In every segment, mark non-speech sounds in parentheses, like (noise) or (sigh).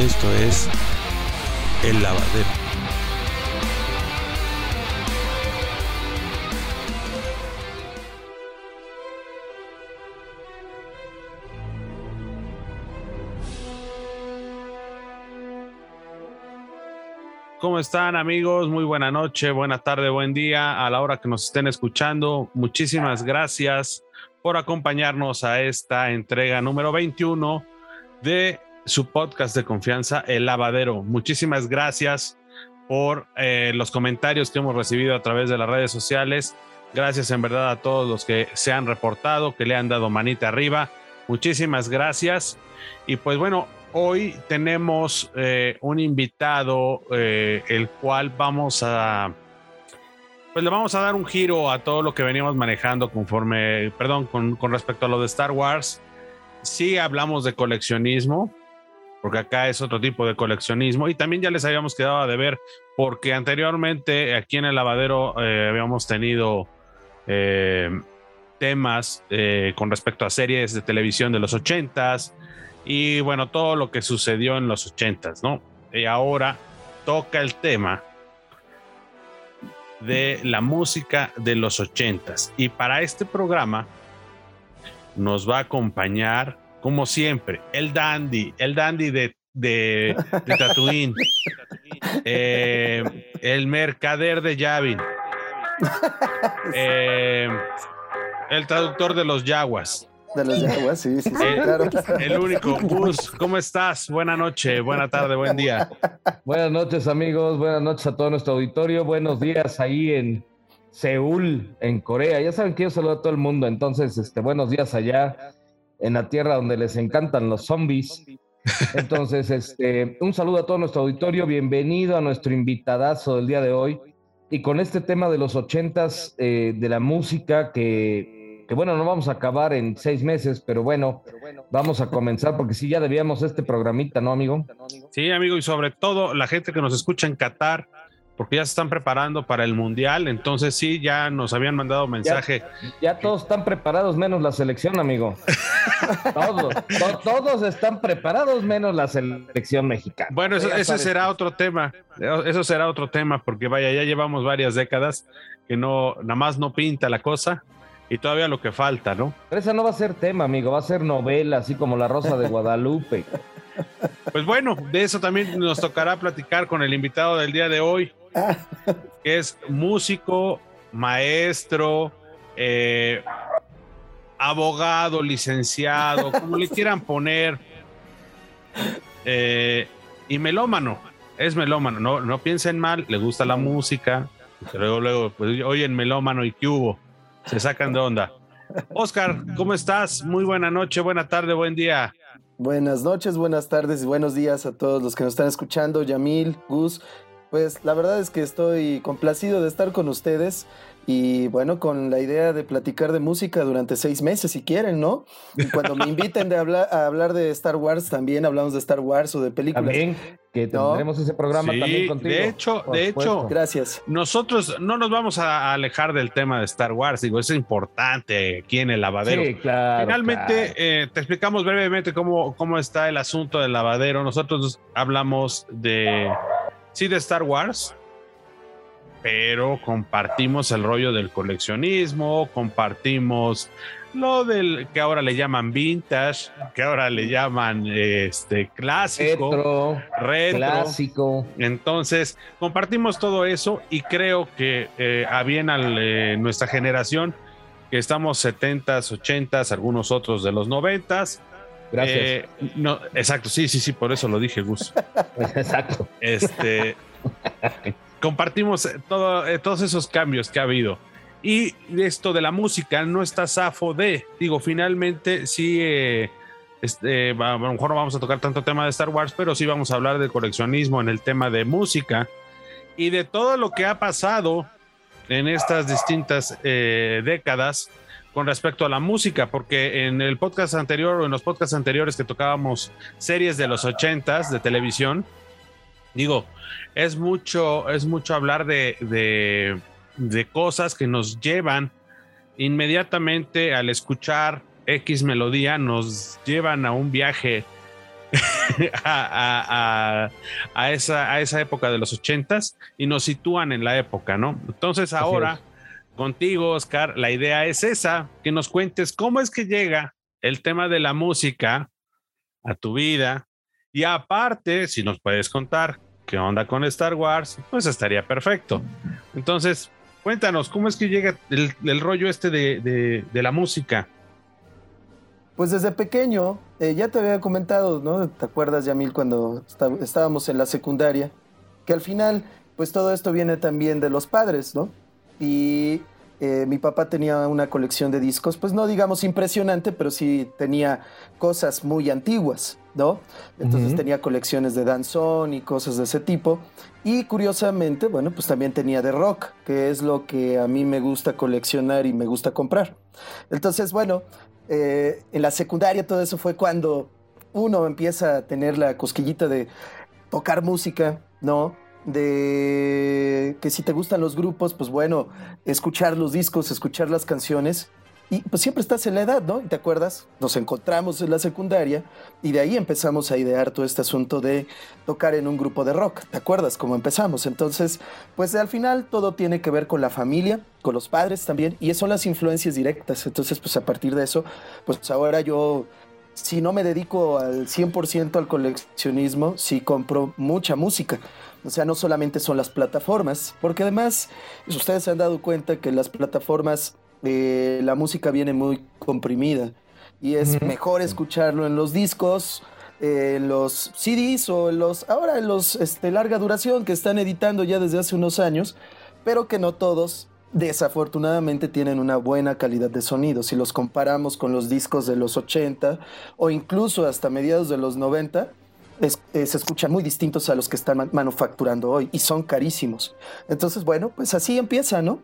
Esto es El Lavadero. ¿Cómo están amigos? Muy buena noche, buena tarde, buen día a la hora que nos estén escuchando. Muchísimas gracias por acompañarnos a esta entrega número 21 de su podcast de confianza, El Lavadero. Muchísimas gracias por eh, los comentarios que hemos recibido a través de las redes sociales. Gracias en verdad a todos los que se han reportado, que le han dado manita arriba. Muchísimas gracias. Y pues bueno, hoy tenemos eh, un invitado, eh, el cual vamos a, pues le vamos a dar un giro a todo lo que veníamos manejando conforme, perdón, con, con respecto a lo de Star Wars. Sí hablamos de coleccionismo, porque acá es otro tipo de coleccionismo. Y también ya les habíamos quedado de ver porque anteriormente aquí en el lavadero eh, habíamos tenido eh, temas eh, con respecto a series de televisión de los ochentas y bueno todo lo que sucedió en los ochentas no y ahora toca el tema de la música de los ochentas. Y para este programa nos va a acompañar como siempre, el dandy, el dandy de, de, de Tatooine, (laughs) eh, el mercader de Yavin, (laughs) eh, el traductor de los yaguas. De los yaguas, sí, sí, sí el, claro. El único. Gus, ¿cómo estás? Buena noche, buena tarde, buen día. Buenas noches, amigos. Buenas noches a todo nuestro auditorio. Buenos días ahí en Seúl, en Corea. Ya saben que yo saludo a todo el mundo, entonces, este, buenos días allá en la tierra donde les encantan los zombies. Entonces, (laughs) este, un saludo a todo nuestro auditorio, bienvenido a nuestro invitadazo del día de hoy. Y con este tema de los ochentas, eh, de la música, que, que, bueno, no vamos a acabar en seis meses, pero bueno, vamos a comenzar porque sí, ya debíamos este programita, ¿no, amigo? Sí, amigo, y sobre todo la gente que nos escucha en Qatar, porque ya se están preparando para el mundial, entonces sí, ya nos habían mandado mensaje. Ya, ya todos están preparados menos la selección, amigo. (laughs) todos, to, todos están preparados menos la selección mexicana. Bueno, eso, ese será otro tema, eso será otro tema, porque vaya, ya llevamos varias décadas que no, nada más no pinta la cosa. Y todavía lo que falta, ¿no? Pero esa no va a ser tema, amigo, va a ser novela, así como La Rosa de Guadalupe. (laughs) Pues bueno, de eso también nos tocará platicar con el invitado del día de hoy, es músico, maestro, eh, abogado, licenciado, como le quieran poner, eh, y melómano, es melómano, no, no piensen mal, le gusta la música, luego, luego, pues oyen melómano y hubo, se sacan de onda. Oscar, ¿cómo estás? Muy buena noche, buena tarde, buen día. Buenas noches, buenas tardes y buenos días a todos los que nos están escuchando, Yamil, Gus. Pues la verdad es que estoy complacido de estar con ustedes y bueno, con la idea de platicar de música durante seis meses si quieren, ¿no? Y cuando me inviten de hablar, a hablar de Star Wars, también hablamos de Star Wars o de películas. También, que tendremos ¿No? ese programa sí, también contigo. De hecho, de hecho, gracias. Nosotros no nos vamos a alejar del tema de Star Wars, digo, es importante aquí en el lavadero. Sí, claro. Finalmente, claro. Eh, te explicamos brevemente cómo, cómo está el asunto del lavadero. Nosotros hablamos de, sí, de Star Wars, pero compartimos el rollo del coleccionismo, compartimos lo del que ahora le llaman vintage, que ahora le llaman este clásico, retro, retro. clásico. Entonces, compartimos todo eso y creo que eh, a bien a eh, nuestra generación, que estamos 70s, 80s, algunos otros de los 90s. Gracias. Eh, no, exacto, sí, sí, sí, por eso lo dije, Gus. (laughs) exacto. Este compartimos todo, eh, todos esos cambios que ha habido. Y esto de la música no está zafo de, digo, finalmente sí, eh, este, a lo mejor no vamos a tocar tanto tema de Star Wars, pero sí vamos a hablar de coleccionismo en el tema de música y de todo lo que ha pasado en estas distintas eh, décadas con respecto a la música, porque en el podcast anterior o en los podcasts anteriores que tocábamos series de los ochentas de televisión, digo, es mucho, es mucho hablar de, de, de, cosas que nos llevan inmediatamente al escuchar X melodía, nos llevan a un viaje (laughs) a, esa, a esa época de los ochentas y nos sitúan en la época, ¿no? Entonces ahora, contigo, Oscar, la idea es esa, que nos cuentes cómo es que llega el tema de la música a tu vida y aparte, si nos puedes contar qué onda con Star Wars, pues estaría perfecto. Entonces, cuéntanos, ¿cómo es que llega el, rollo este de, de la música? Pues desde pequeño, eh, ya te había comentado, ¿no? ¿Te acuerdas, Yamil, cuando estábamos en la secundaria? Que al final, pues todo esto viene también de los padres, ¿no? Y eh, mi papá tenía una colección de discos, pues no digamos impresionante, pero sí tenía cosas muy antiguas, ¿no? Entonces tenía colecciones de danzón y cosas de ese tipo. Y curiosamente, bueno, pues también tenía de rock, que es lo que a mí me gusta coleccionar y me gusta comprar. Entonces, bueno, eh, en la secundaria todo eso fue cuando uno empieza a tener la cosquillita de tocar música, ¿no? De que si te gustan los grupos, pues bueno, escuchar los discos, escuchar las canciones. Y pues siempre estás en la edad, ¿no? ¿Te acuerdas? Nos encontramos en la secundaria y de ahí empezamos a idear todo este asunto de tocar en un grupo de rock. ¿Te acuerdas cómo empezamos? Entonces, pues al final todo tiene que ver con la familia, con los padres también, y son las influencias directas. Entonces, pues a partir de eso, pues ahora yo, si no me dedico al 100% al coleccionismo, sí compro mucha música. O sea, no solamente son las plataformas, porque además, ustedes se han dado cuenta que las plataformas eh, la música viene muy comprimida y es mejor escucharlo en los discos, en los CDs o en los, ahora en los este, larga duración que están editando ya desde hace unos años, pero que no todos desafortunadamente tienen una buena calidad de sonido. Si los comparamos con los discos de los 80 o incluso hasta mediados de los 90, eh, se escuchan muy distintos a los que están manufacturando hoy y son carísimos. Entonces, bueno, pues así empieza, ¿no?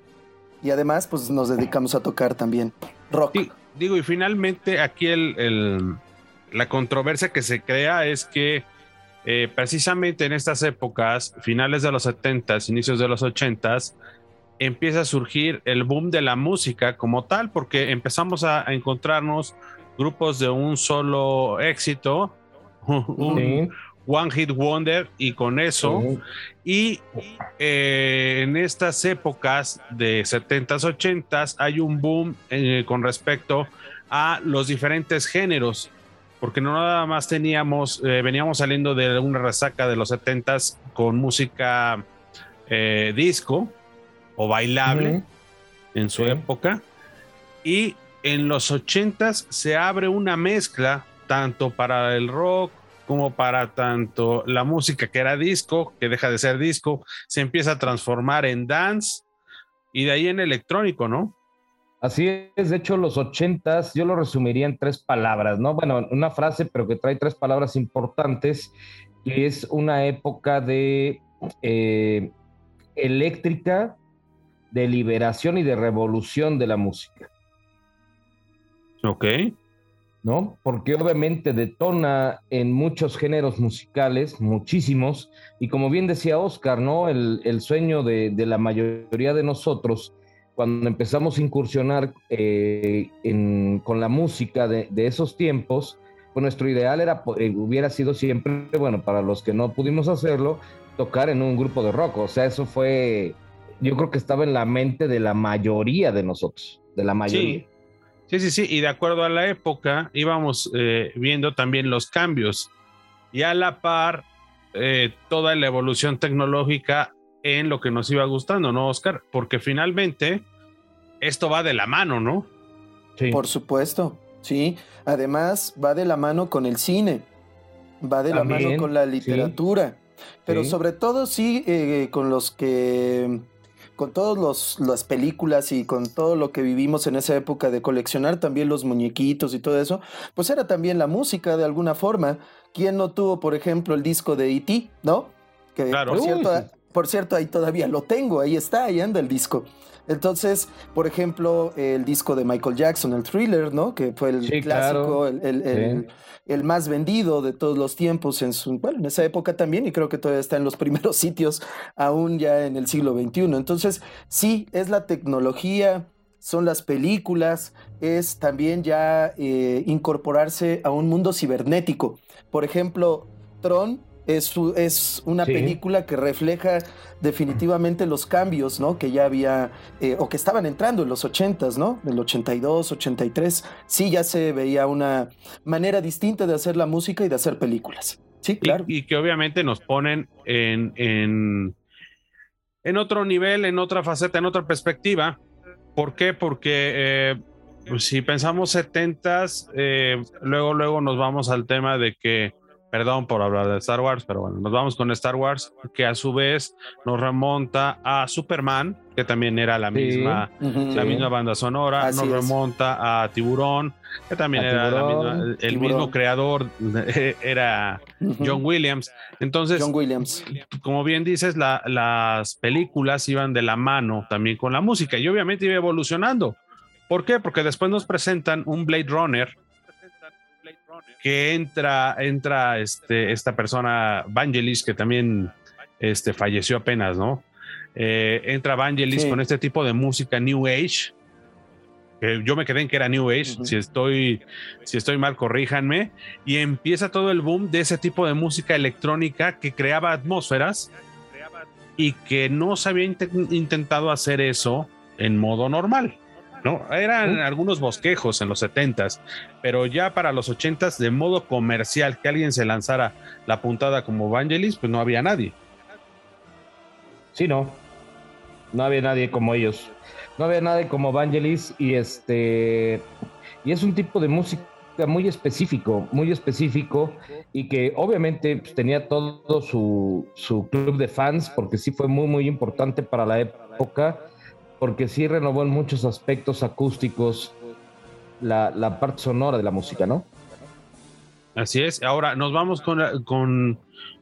y además pues nos dedicamos a tocar también rock. digo, y finalmente aquí el, la controversia que se crea es que eh, precisamente en estas épocas, finales de los 70 inicios de los 80s, empieza a surgir el boom de la música como tal, porque empezamos a, encontrarnos grupos de un solo éxito, un, (laughs) One Hit Wonder y con eso. Y eh, en estas épocas de 70s, 80s hay un boom eh, con respecto a los diferentes géneros, porque no nada más teníamos, eh, veníamos saliendo de una resaca de los 70s con música disco o bailable en su época. Y en los 80s se abre una mezcla tanto para el rock, como para tanto la música que era disco, que deja de ser disco, se empieza a transformar en dance y de ahí en electrónico, ¿no? Así es, de hecho los ochentas yo lo resumiría en tres palabras, ¿no? Bueno, una frase, pero que trae tres palabras importantes, que es una época de eh, eléctrica, de liberación y de revolución de la música. Ok. ¿No? Porque obviamente detona en muchos géneros musicales, muchísimos, y como bien decía Oscar, ¿no? El, sueño de, la mayoría de nosotros, cuando empezamos a incursionar eh, con la música de, esos tiempos, pues nuestro ideal era, eh, hubiera sido siempre, bueno, para los que no pudimos hacerlo, tocar en un grupo de rock. O sea, eso fue, yo creo que estaba en la mente de la mayoría de nosotros, de la mayoría. Sí, sí, y de acuerdo a la época íbamos eh, viendo también los cambios y a la par eh, toda la evolución tecnológica en lo que nos iba gustando, ¿no, Oscar? Porque finalmente esto va de la mano, ¿no? Sí. Por supuesto, sí. Además va de la mano con el cine, va de la mano con la literatura, pero sobre todo sí eh, con los que con todas las películas y con todo lo que vivimos en esa época de coleccionar también los muñequitos y todo eso, pues era también la música de alguna forma. ¿Quién no tuvo, por ejemplo, el disco de E.T., no? Que claro. por cierto, por cierto, ahí todavía lo tengo, ahí está, ahí anda el disco. Entonces, por ejemplo, el disco de Michael Jackson, el thriller, ¿no? Que fue el clásico, el, el, más vendido de todos los tiempos en su, bueno, en esa época también, y creo que todavía está en los (laughs) primeros sitios, aún ya en el siglo XXI. Entonces, sí, es la tecnología, son las películas, es también ya eh, incorporarse a un mundo cibernético. Por ejemplo, Tron es, es una película que refleja definitivamente los cambios, ¿no? Que ya había, eh, o que estaban entrando en los 80s, ¿no? El 82, 83. Sí, ya se veía una manera distinta de hacer la música y de hacer películas. Sí, claro. Y, que obviamente nos ponen en, en, en otro nivel, en otra faceta, en otra perspectiva ¿Por qué? Porque eh, pues, si pensamos 70 eh, luego, luego nos vamos al tema de que, perdón por hablar de Star Wars, pero bueno, nos vamos con Star Wars, que a su vez nos remonta a Superman, que también era la misma, la misma banda sonora, nos remonta a Tiburón, que también era el mismo creador, (laughs) era John Williams. Entonces, John Williams. como bien dices, las películas iban de la mano también con la música y obviamente iba evolucionando. ¿Por qué? Porque después nos presentan un Blade Runner que entra, entra este, esta persona, Vangelis, que también este, falleció apenas, ¿no? Eh, entra Vangelis con este tipo de música New Age. yo me quedé en que era New Age. Si estoy, si estoy mal, corríjanme. Y empieza todo el boom de ese tipo de música electrónica que creaba atmósferas y que no se había intentado hacer eso en modo normal. ¿No? Eran algunos bosquejos en los 70s, pero ya para los 80s, de modo comercial, que alguien se lanzara la puntada como Vangelis, pues no había nadie. Sí, no. No había nadie como ellos. No había nadie como Vangelis y este y es un tipo de música muy específico, muy específico y que obviamente pues, tenía todo su, su, club de fans porque sí fue muy muy importante para la época porque sí renovó en muchos aspectos acústicos la, la parte sonora de la música, ¿no? Así es. Ahora nos vamos con, con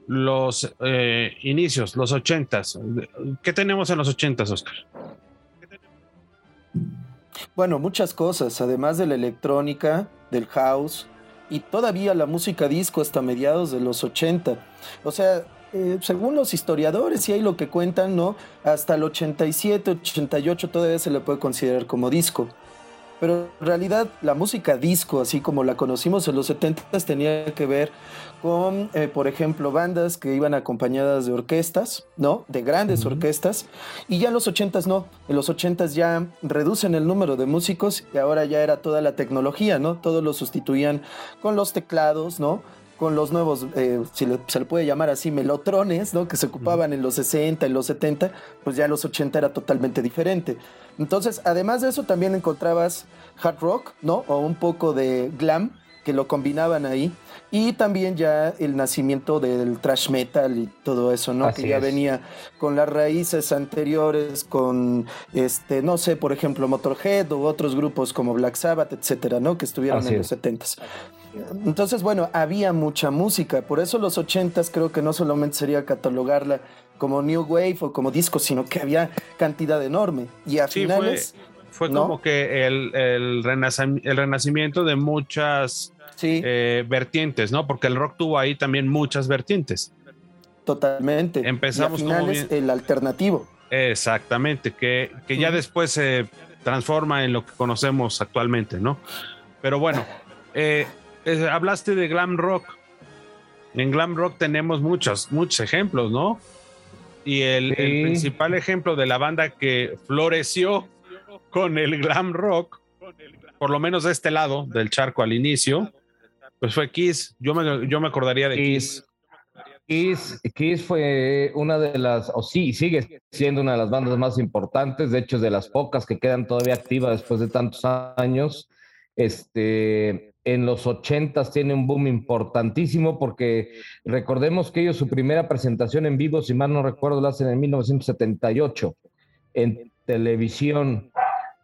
los eh, inicios, los ochentas. ¿Qué tenemos en los ochentas, Oscar? Bueno, muchas cosas, además de la electrónica, del house y todavía la música disco hasta mediados de los 80. O sea, eh, según los historiadores y ahí lo que cuentan, ¿no? Hasta el 87, 88 todavía se le puede considerar como disco. Pero en realidad la música disco, así como la conocimos en los 70, tenía que ver con, eh, por ejemplo, bandas que iban acompañadas de orquestas, ¿no? De grandes orquestas. Y ya en los 80 no. En los 80 ya reducen el número de músicos y ahora ya era toda la tecnología, ¿no? Todo lo sustituían con los teclados, ¿no? Con los nuevos, eh, si se le puede llamar así, melotrones, ¿no? Que se ocupaban en los 60, en los 70, pues ya en los 80 era totalmente diferente. Entonces, además de eso, también encontrabas hard rock, ¿no? O un poco de glam, que lo combinaban ahí. Y también ya el nacimiento del thrash metal y todo eso, ¿no? que ya venía con las raíces anteriores, con, este, no sé, por ejemplo, Motorhead u otros grupos como Black Sabbath, etcétera, ¿no? Que estuvieron en los 70s. Entonces, bueno, había mucha música. Por eso los 80s creo que no solamente sería catalogarla como New Wave o como disco, sino que había cantidad enorme. Y a finales... Fue, como que el, el, renacimiento de muchas eh, vertientes, ¿no? Porque el rock tuvo ahí también muchas vertientes. Totalmente. Empezamos y a finales, el alternativo. Exactamente, que, que ya después se transforma en lo que conocemos actualmente, ¿no? Pero bueno, eh, hablaste de glam rock. En glam rock tenemos muchos, muchos ejemplos, ¿no? Y el, principal ejemplo de la banda que floreció con el glam rock, por lo menos de este lado del charco al inicio, pues fue Kiss. Yo me, yo me acordaría de Kiss. Kiss. Kiss, fue una de las, o sí, sigue siendo una de las bandas más importantes, de hecho, de las pocas que quedan todavía activas después de tantos años. Este, en los 80 tiene un boom importantísimo porque recordemos que ellos su primera presentación en vivo, si mal no recuerdo, la hacen en 1978 en televisión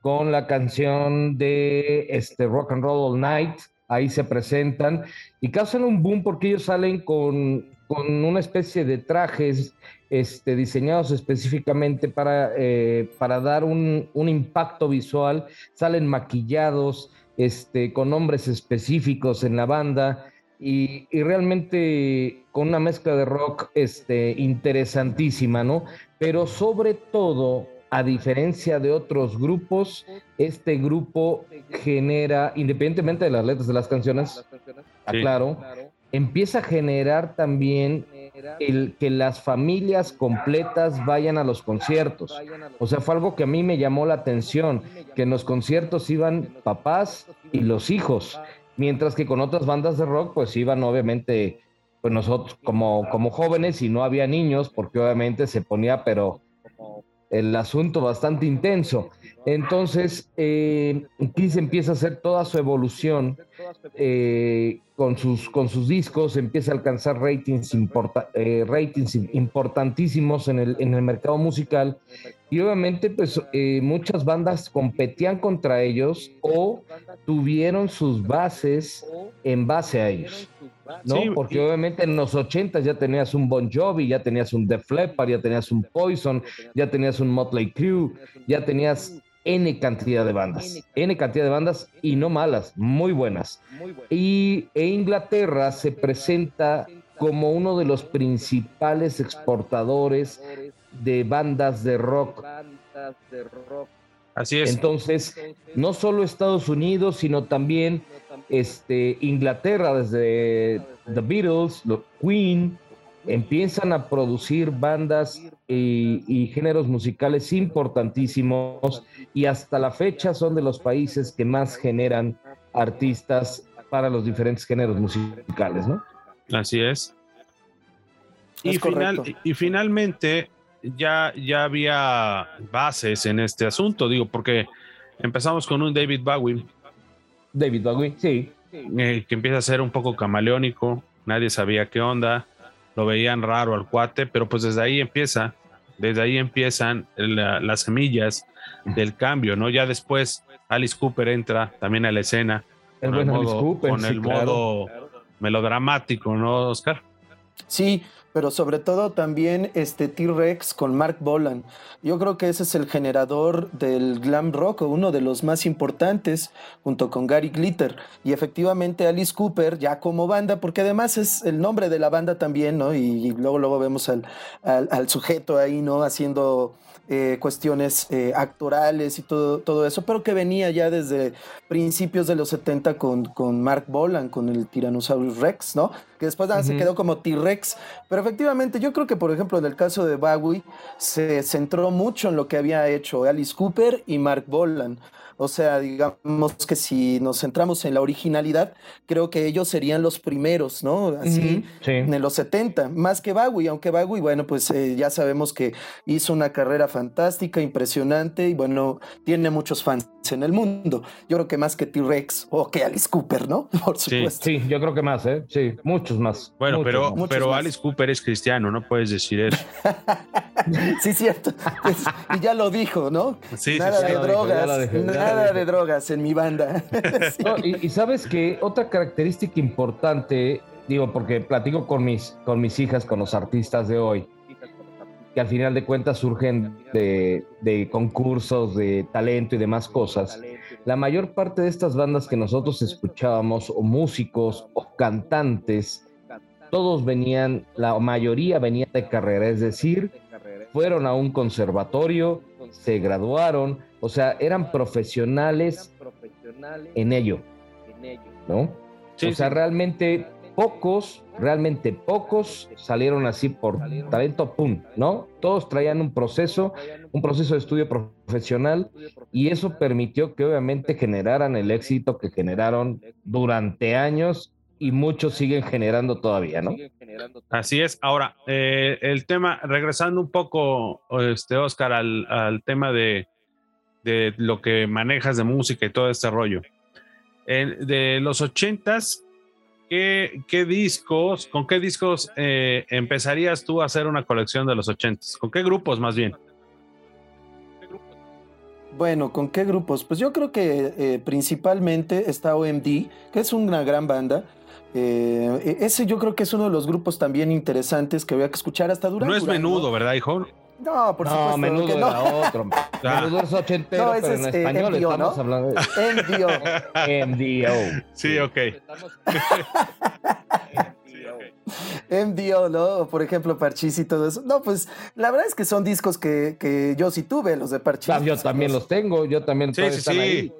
con la canción de este Rock and Roll All Night. Ahí se presentan y causan un boom porque ellos salen con, con una especie de trajes este, diseñados específicamente para, eh, para dar un, un impacto visual. Salen maquillados, este, con nombres específicos en la banda y, realmente con una mezcla de rock este, interesantísima, ¿no? Pero sobre todo a diferencia de otros grupos, este grupo genera, independientemente de las letras de las canciones, aclaro, empieza a generar también el que las familias completas vayan a los conciertos. O sea, fue algo que a mí me llamó la atención, que en los conciertos iban papás y los hijos, mientras que con otras bandas de rock pues iban obviamente pues nosotros como, como jóvenes y no había niños porque obviamente se ponía pero el asunto bastante intenso. Entonces, eh, empieza a hacer toda su evolución eh, con, sus, con sus discos, empieza a alcanzar ratings, eh, ratings importantísimos en el, en el mercado musical y obviamente pues eh, muchas bandas competían contra ellos o tuvieron sus bases en base a ellos. ¿no? Porque obviamente en los 80 ya tenías un Bon Jovi, ya tenías un Def Leppard, ya tenías un Poison, ya tenías un Motley Crue, ya tenías N cantidad de bandas, N cantidad de bandas y no malas, muy buenas. Y e Inglaterra se presenta como uno de los principales exportadores de bandas de rock. Así es. Entonces, no solo Estados Unidos, sino también este, Inglaterra, desde The Beatles, los Queen, empiezan a producir bandas y, géneros musicales importantísimos y hasta la fecha son de los países que más generan artistas para los diferentes géneros musicales, ¿no? Así es. y, final, y finalmente ya, ya había bases en este asunto, digo, porque empezamos con un David Bowie. David Bowie, sí. Eh, que empieza a ser un poco camaleónico, nadie sabía qué onda, lo veían raro al cuate, pero pues desde ahí empieza desde ahí empiezan las semillas del cambio, ¿no? Ya después Alice Cooper entra también a la escena. con el modo, con el modo melodramático, ¿no, Oscar? Sí, pero sobre todo también este T-Rex con Mark Bolan. Yo creo que ese es el generador del glam rock, uno de los más importantes, junto con Gary Glitter. Y efectivamente Alice Cooper, ya como banda, porque además es el nombre de la banda también, ¿no? Y, luego, luego vemos al, al, sujeto ahí, ¿no? Haciendo eh, cuestiones eh, actorales y todo, todo eso, pero que venía ya desde principios de los 70 con, con Mark Bolan, con el Tyrannosaurus Rex, ¿no? Que después se quedó como T-Rex. Pero efectivamente, yo creo que, por ejemplo, en el caso de Bowie, se centró mucho en lo que había hecho Alice Cooper y Mark Bolan. O sea, digamos que si nos centramos en la originalidad, creo que ellos serían los primeros, ¿no? Así, en los 70, más que Bowie, aunque Bowie, bueno, pues eh, ya sabemos que hizo una carrera fantástica, impresionante y bueno, tiene muchos fans en el mundo. Yo creo que más que T-Rex o que Alice Cooper, ¿no? (laughs) Por supuesto. Sí, yo creo que más, ¿eh? Sí, muchos más. Bueno, pero, pero Alice Cooper es cristiano, no puedes decir eso. (laughs) sí, cierto. (laughs) Pues, y ya lo dijo, ¿no? Sí, nada de drogas, nada de drogas en mi banda. (laughs) y, sabes que otra característica importante, digo, porque platico con mis, con mis hijas, con los artistas de hoy, que al final de cuentas surgen de, de, concursos de talento y demás cosas. La mayor parte de estas bandas que nosotros escuchábamos, o músicos, o cantantes, todos venían, la mayoría venía de carrera, es decir, fueron a un conservatorio, se graduaron, o sea, eran profesionales en ello, ¿no? o sea, realmente pocos, realmente pocos salieron así por talento, pum, ¿no? Todos traían un proceso, un proceso de estudio profesional y eso permitió que obviamente generaran el éxito que generaron durante años y muchos siguen generando todavía, ¿no? Así es. Ahora, eh, el tema, regresando un poco, este, Oscar, al, tema de, lo que manejas de música y todo este rollo. de los ochentas, ¿qué, ¿qué, discos, con qué discos eh, empezarías tú a hacer una colección de los ochentas? ¿Con qué grupos más bien? Bueno, ¿con qué grupos? Pues yo creo que eh, principalmente está OMD, que es una gran banda. Eh, e-, ese yo creo que es uno de los grupos también interesantes que voy a escuchar hasta durante. No es menudo, ¿verdad, hijo? No, por supuesto. Menudo que no. otro. (laughs) Menudo es ochentero, no, pero en eh, español MDO, estamos ¿no? hablando de... (laughs) MDO. Sí, ok. (laughs) MDO, ¿no? Por ejemplo, Parchís y todo eso. No, pues la verdad es que son discos que, que yo sí tuve, los de Parchís. Ah, yo también los tengo, yo también. Sí, sí, sí.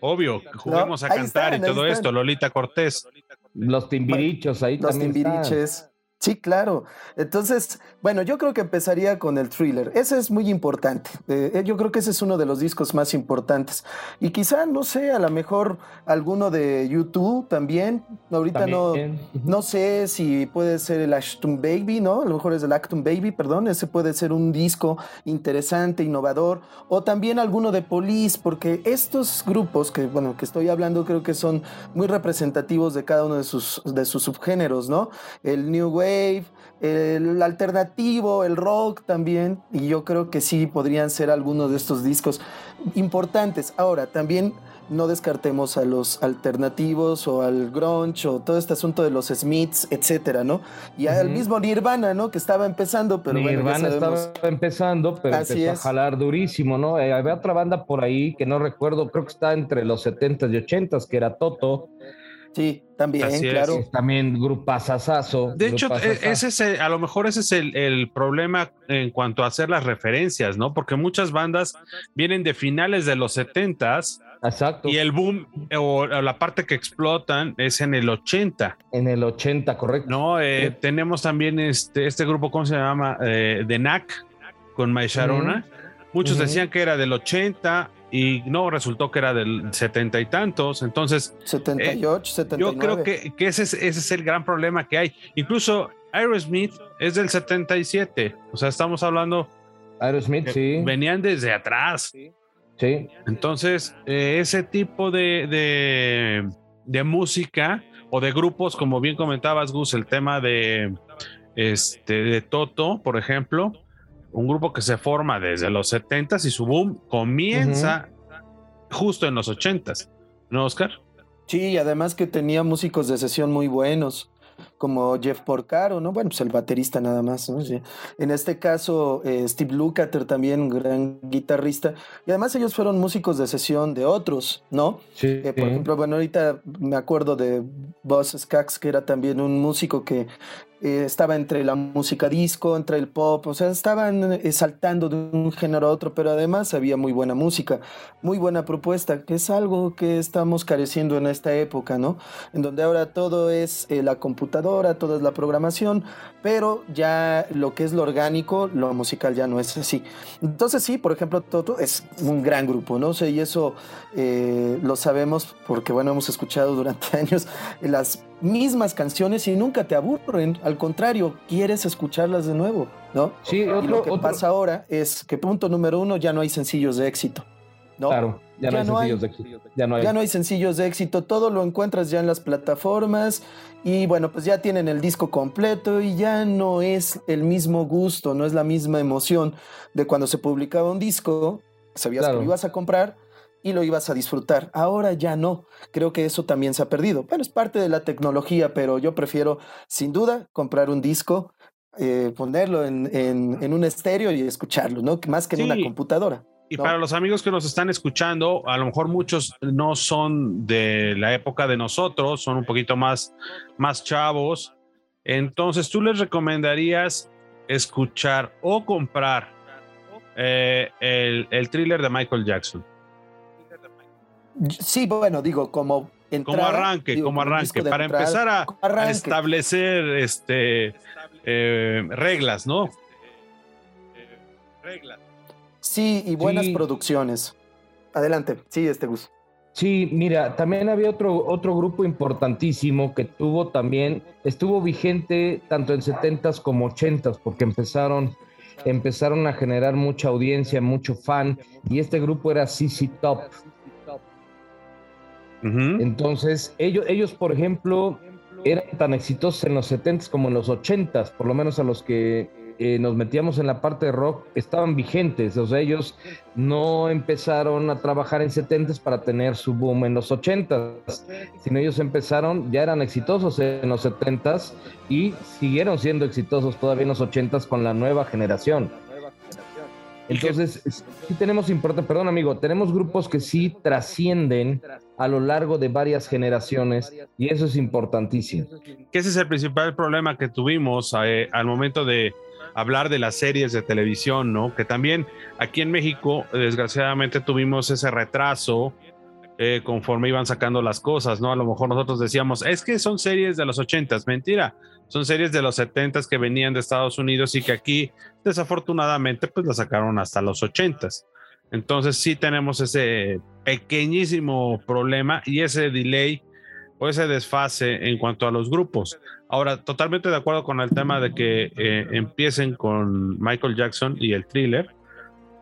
Obvio, juguemos a cantar y todo esto, Lolita Cortés. Los timbirichos ahí los también. Los timbiriches. Sí, claro. Entonces, bueno, yo creo que empezaría con el thriller. Ese es muy importante. Eh, eh, yo creo que ese es uno de los discos más importantes. Y quizá, no sé, a lo mejor alguno de YouTube también. Ahorita no, no sé si puede ser el Ashton Baby, ¿no? A lo mejor es el Acton Baby, perdón. Ese puede ser un disco interesante, innovador. O también alguno de Police, porque estos grupos que, bueno, que estoy hablando creo que son muy representativos de cada uno de sus, de sus subgéneros, ¿no? El New Wave el alternativo, el rock también, y yo creo que sí podrían ser algunos de estos discos importantes. Ahora, también no descartemos a los alternativos o al grunge o todo este asunto de los Smiths, etcétera, ¿no? Y al mismo Nirvana, ¿no? Que estaba empezando, pero Nirvana estaba empezando, pero empezó a jalar durísimo, ¿no? Eh, había otra banda por ahí que no recuerdo, creo que está entre los 70s y 80s, que era Toto. Sí, también, claro. también grupazazazo. De hecho, e, ese es a lo mejor ese es el, problema en cuanto a hacer las referencias, ¿no? Porque muchas bandas vienen de finales de los 70s. Exacto. Y el boom o la parte que explotan es en el 80. En el 80, correcto. No, eh, tenemos también este, este grupo, ¿cómo se llama? Eh, de NAC con Maisharona. Muchos decían que era del 80 y no, resultó que era del setenta y tantos, entonces... 78, 79. Yo creo que, que ese, es, ese es el gran problema que hay. Incluso Aerosmith es del 77, o sea, estamos hablando... Aerosmith, sí. Venían desde atrás. Sí. Entonces, eh, ese tipo de, de, de, música o de grupos, como bien comentabas, Gus, el tema de, este, de Toto, por ejemplo, un grupo que se forma desde los 70 y su boom comienza justo en los 80s, ¿no, Oscar? Sí, y además que tenía músicos de sesión muy buenos, como Jeff Porcaro, ¿no? Bueno, pues el baterista nada más, ¿no? En este caso, eh, Steve Lukather también, un gran guitarrista, y además ellos fueron músicos de sesión de otros, ¿no? Sí. Eh, por ejemplo, bueno, ahorita me acuerdo de Boss Skax, que era también un músico que eh, estaba entre la música disco, entre el pop, o sea, estaban eh, saltando de un género a otro, pero además había muy buena música, muy buena propuesta, que es algo que estamos careciendo en esta época, ¿no? En donde ahora todo es eh, la computadora, todo es la programación, pero ya lo que es lo orgánico, lo musical ya no es así. Entonces sí, por ejemplo, Toto es un gran grupo, ¿no? sé, y eso lo sabemos porque, bueno, hemos escuchado durante (laughs) años las mismas canciones y nunca te aburren. Contrario, quieres escucharlas de nuevo, ¿no? Sí, lo que pasa ahora es que punto número uno, ya no hay sencillos de éxito. ¿no? Claro, ya, no, hay sencillos de éxito. Ya no, hay. ya no hay sencillos de éxito. Todo lo encuentras ya en las plataformas y bueno, pues ya tienen el disco completo y ya no es el mismo gusto, no es la misma emoción de cuando se publicaba un disco, sabías que lo ibas a comprar y lo ibas a disfrutar. Ahora ya no. Creo que eso también se ha perdido. Bueno, es parte de la tecnología, pero yo prefiero sin duda comprar un disco, eh, ponerlo en, en, un estéreo y escucharlo, ¿no? Más que en una computadora. Y para los amigos que nos están escuchando, a lo mejor muchos no son de la época de nosotros, son un poquito más, más chavos. Entonces, ¿tú les recomendarías escuchar o comprar eh, el, el thriller de Michael Jackson? Sí, bueno, digo, como como arranque, como arranque, para empezar a, establecer este eh, reglas, ¿no? reglas. Sí, y buenas producciones. Adelante, sí, este Gus. Sí, mira, también había otro, otro grupo importantísimo que tuvo también, estuvo vigente tanto en 70s como 80s, porque empezaron, empezaron a generar mucha audiencia, mucho fan, y este grupo era CC Top. Entonces, ellos, ellos, por ejemplo, eran tan exitosos en los 70s como en los 80s, por lo menos a los que eh, nos metíamos en la parte de rock, estaban vigentes. O sea, ellos no empezaron a trabajar en 70s para tener su boom en los 80s, sino ellos empezaron, ya eran exitosos en los 70s y siguieron siendo exitosos todavía en los 80s con la nueva generación. Entonces, sí tenemos importante, perdón amigo, tenemos grupos que sí trascienden a lo largo de varias generaciones y eso es importantísimo. Que ese es el principal problema que tuvimos eh, al momento de hablar de las series de televisión, ¿no? Que también aquí en México, desgraciadamente, tuvimos ese retraso eh, conforme iban sacando las cosas, ¿no? A lo mejor nosotros decíamos, es que son series de los ochentas, mentira, son series de los setentas que venían de Estados Unidos y que aquí, desafortunadamente, pues las sacaron hasta los ochentas. Entonces sí tenemos ese pequeñísimo problema y ese delay o ese desfase en cuanto a los grupos. Ahora, totalmente de acuerdo con el tema de que eh, empiecen con Michael Jackson y el thriller,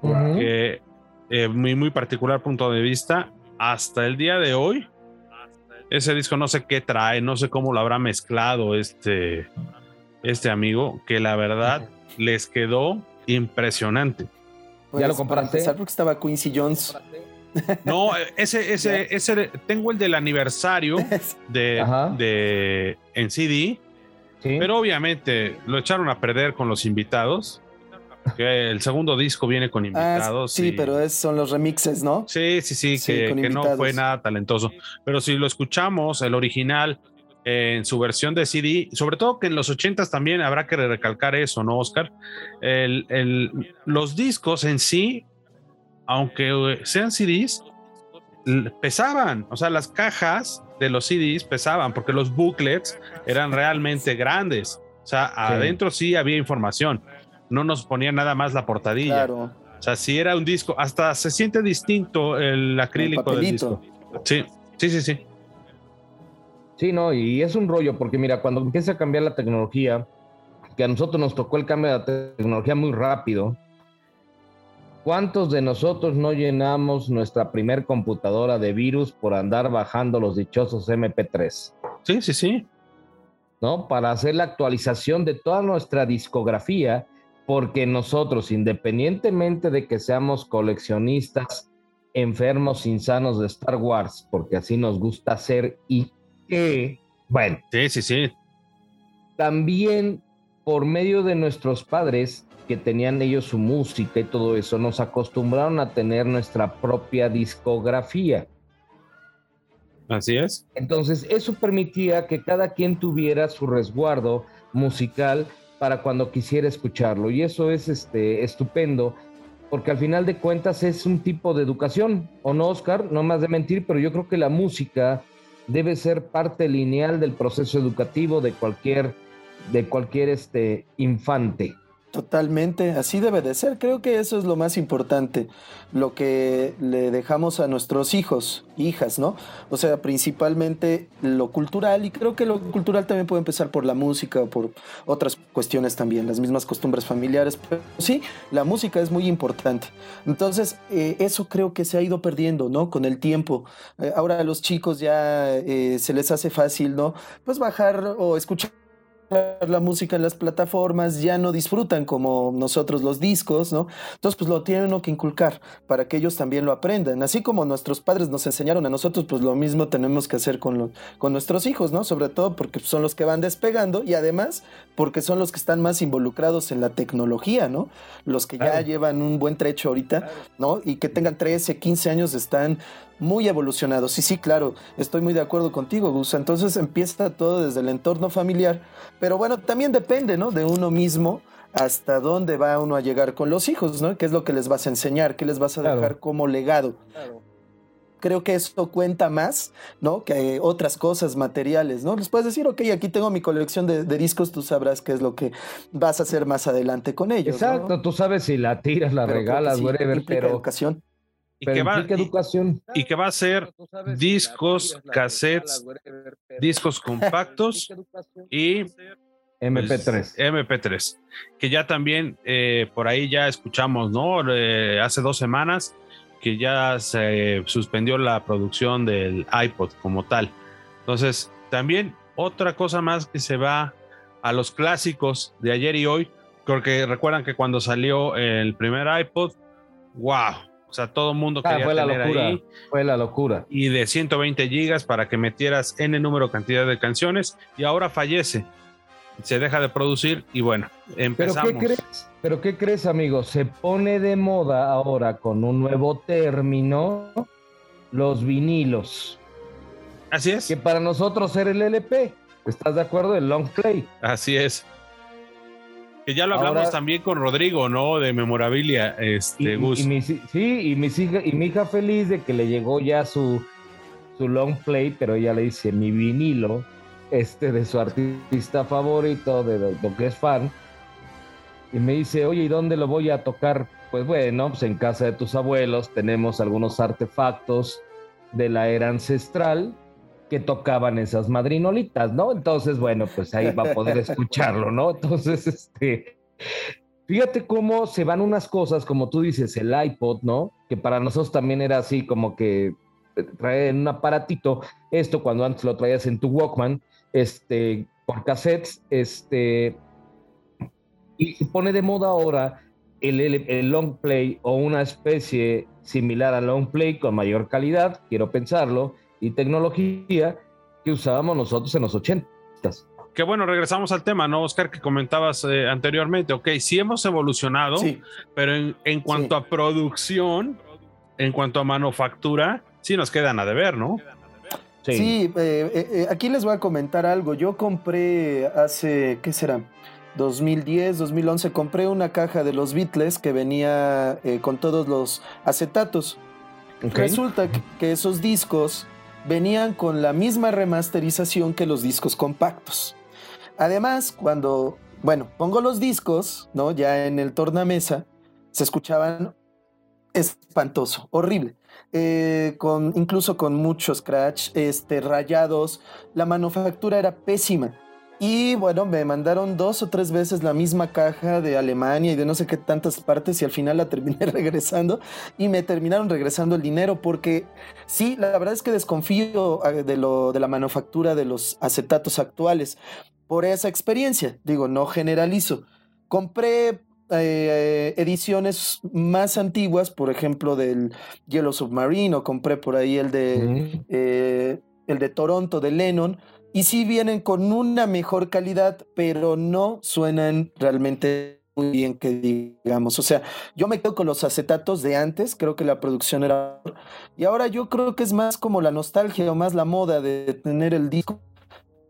porque eh, muy, muy particular punto de vista, hasta el día de hoy, ese disco no sé qué trae, no sé cómo lo habrá mezclado este, este amigo, que la verdad les quedó impresionante. ¿Ya lo pues, compraste? porque estaba Quincy Jones. No, (laughs) ese, ese, ese, tengo el del aniversario (laughs) de, de en CD, pero obviamente lo echaron a perder con los invitados que el segundo disco viene con ah, invitados. sí, pero son los remixes, ¿no? Sí, sí, sí, que, no fue nada talentoso. Pero si lo escuchamos, el original, en su versión de CD, sobre todo que en los ochentas también habrá que recalcar eso, ¿no, Oscar? los discos en sí, aunque sean CDs, pesaban, o sea, las cajas de los CDs pesaban porque los booklets eran realmente grandes. O sea, adentro sí había información no nos ponía nada más la portadilla. Claro. O sea, si era un disco, hasta se siente distinto el acrílico del disco. Sí, sí, sí, sí. Sí, no, y es un rollo, porque mira, cuando empieza a cambiar la tecnología, que a nosotros nos tocó el cambio de la tecnología muy rápido, ¿cuántos de nosotros no llenamos nuestra primer computadora de virus por andar bajando los dichosos MP3? Sí, sí, sí. ¿No? Para hacer la actualización de toda nuestra discografía porque nosotros, independientemente de que seamos coleccionistas enfermos, insanos de Star Wars, porque así nos gusta hacer y que, bueno. Sí, sí, sí. También por medio de nuestros padres, que tenían ellos su música y todo eso, nos acostumbraron a tener nuestra propia discografía. Así es. Entonces, eso permitía que cada quien tuviera su resguardo musical para cuando quisiera escucharlo. Y eso es este, estupendo, porque al final de cuentas es un tipo de educación, ¿o no, Oscar? No más de mentir, pero yo creo que la música debe ser parte lineal del proceso educativo de cualquier, de cualquier este, infante. Totalmente, así debe de ser. Creo que eso es lo más importante, lo que le dejamos a nuestros hijos, hijas, ¿no? O sea, principalmente lo cultural y creo que lo cultural también puede empezar por la música o por otras cuestiones también, las mismas costumbres familiares, pero sí, la música es muy importante. Entonces, eh, eso creo que se ha ido perdiendo, ¿no? Con el tiempo. Eh, ahora a los chicos ya eh, se les hace fácil, ¿no? Pues bajar o escuchar la música en las plataformas, ya no disfrutan como nosotros los discos, ¿no? Entonces, pues lo tienen uno que inculcar para que ellos también lo aprendan. Así como nuestros padres nos enseñaron a nosotros, pues lo mismo tenemos que hacer con, con nuestros hijos, ¿no? Sobre todo porque son los que van despegando y además porque son los que están más involucrados en la tecnología, ¿no? Los que ya llevan un buen trecho ahorita, ¿no? Y que tengan 13, 15 años están muy evolucionados. Sí, sí, claro, estoy muy de acuerdo contigo, Gus. Entonces empieza todo desde el entorno familiar, pero bueno, también depende, ¿no? De uno mismo hasta dónde va uno a llegar con los hijos, ¿no? ¿Qué es lo que les vas a enseñar? ¿Qué les vas a dejar como legado? Creo que eso cuenta más, ¿no? Que otras cosas materiales, ¿no? Les puedes decir, ok, aquí tengo mi colección de, discos, tú sabrás qué es lo que vas a hacer más adelante con ellos. Exacto, tú sabes si la tiras, la regalas, whatever, pero... Educación y que, va, educación. Y, que va a ser discos, cassettes, discos (laughs) compactos y MP3. Pues, MP3. Que ya también eh, por ahí ya escuchamos, ¿no? Eh, hace dos semanas que ya se suspendió la producción del iPod como tal. Entonces, también otra cosa más que se va a los clásicos de ayer y hoy, porque recuerdan que cuando salió el primer iPod, wow, o sea, todo el mundo ah, quería fue la locura, ahí. Fue la locura. Y de 120 gigas para que metieras N número cantidad de canciones y ahora fallece. se deja de producir y bueno, empezamos. ¿Pero qué crees, ¿Pero qué crees amigo? Se pone de moda ahora con un nuevo término, los vinilos. Así es. Que para nosotros era el LP. ¿Estás de acuerdo? El long play. Así es. Que ya lo hablamos también con Rodrigo, ¿no? De memorabilia, este, y, sí, y, mi hija, y mi hija feliz de que le llegó ya su, su long play, pero ella le dice mi vinilo, este de su artista favorito, de lo que es fan. Y me dice, oye, ¿y dónde lo voy a tocar? Pues bueno, pues en casa de tus abuelos tenemos algunos artefactos de la era ancestral que tocaban esas madrinolitas, ¿no? Entonces, bueno, pues ahí va a poder escucharlo, ¿no? Entonces, este, fíjate cómo se van unas cosas, como tú dices, el iPod, ¿no? Que para nosotros también era así como que eh, traer un aparatito, esto cuando antes lo traías en tu Walkman, este, por cassettes, este, y se pone de moda ahora el, el, long play o una especie similar al long play con mayor calidad, quiero pensarlo, y tecnología que usábamos nosotros en los 80 Que bueno, regresamos al tema, ¿no, Oscar? Que comentabas eh, anteriormente. Ok, sí hemos evolucionado, pero en, cuanto a producción, en cuanto a manufactura, sí nos quedan a deber, ¿no? Sí, eh, eh, aquí les voy a comentar algo. Yo compré hace, ¿qué será? 2010, 2011, compré una caja de los Beatles que venía con todos los acetatos. Resulta que esos discos venían con la misma remasterización que los discos compactos. Además, cuando, bueno, pongo los discos, ¿no? Ya en el tornamesa, se escuchaban espantoso, horrible. Eh, con, incluso con muchos scratch, este, rayados. La manufactura era pésima. Y bueno, me mandaron dos o tres veces la misma caja de Alemania y de no sé qué tantas partes y al final la terminé (laughs) regresando y me terminaron regresando el dinero porque sí, la verdad es que desconfío ah, de, lo, de la manufactura de los acetatos actuales por esa experiencia. Digo, no generalizo. Compré eh, ediciones más antiguas, por ejemplo, del Yellow Submarine o compré por ahí el de, eh, el de Toronto de Lennon y sí vienen con una mejor calidad, pero no suenan realmente muy bien que digamos. O sea, yo me quedo con los acetatos de antes, creo que la producción era... Y ahora yo creo que es más como la nostalgia o más la moda de tener el disco.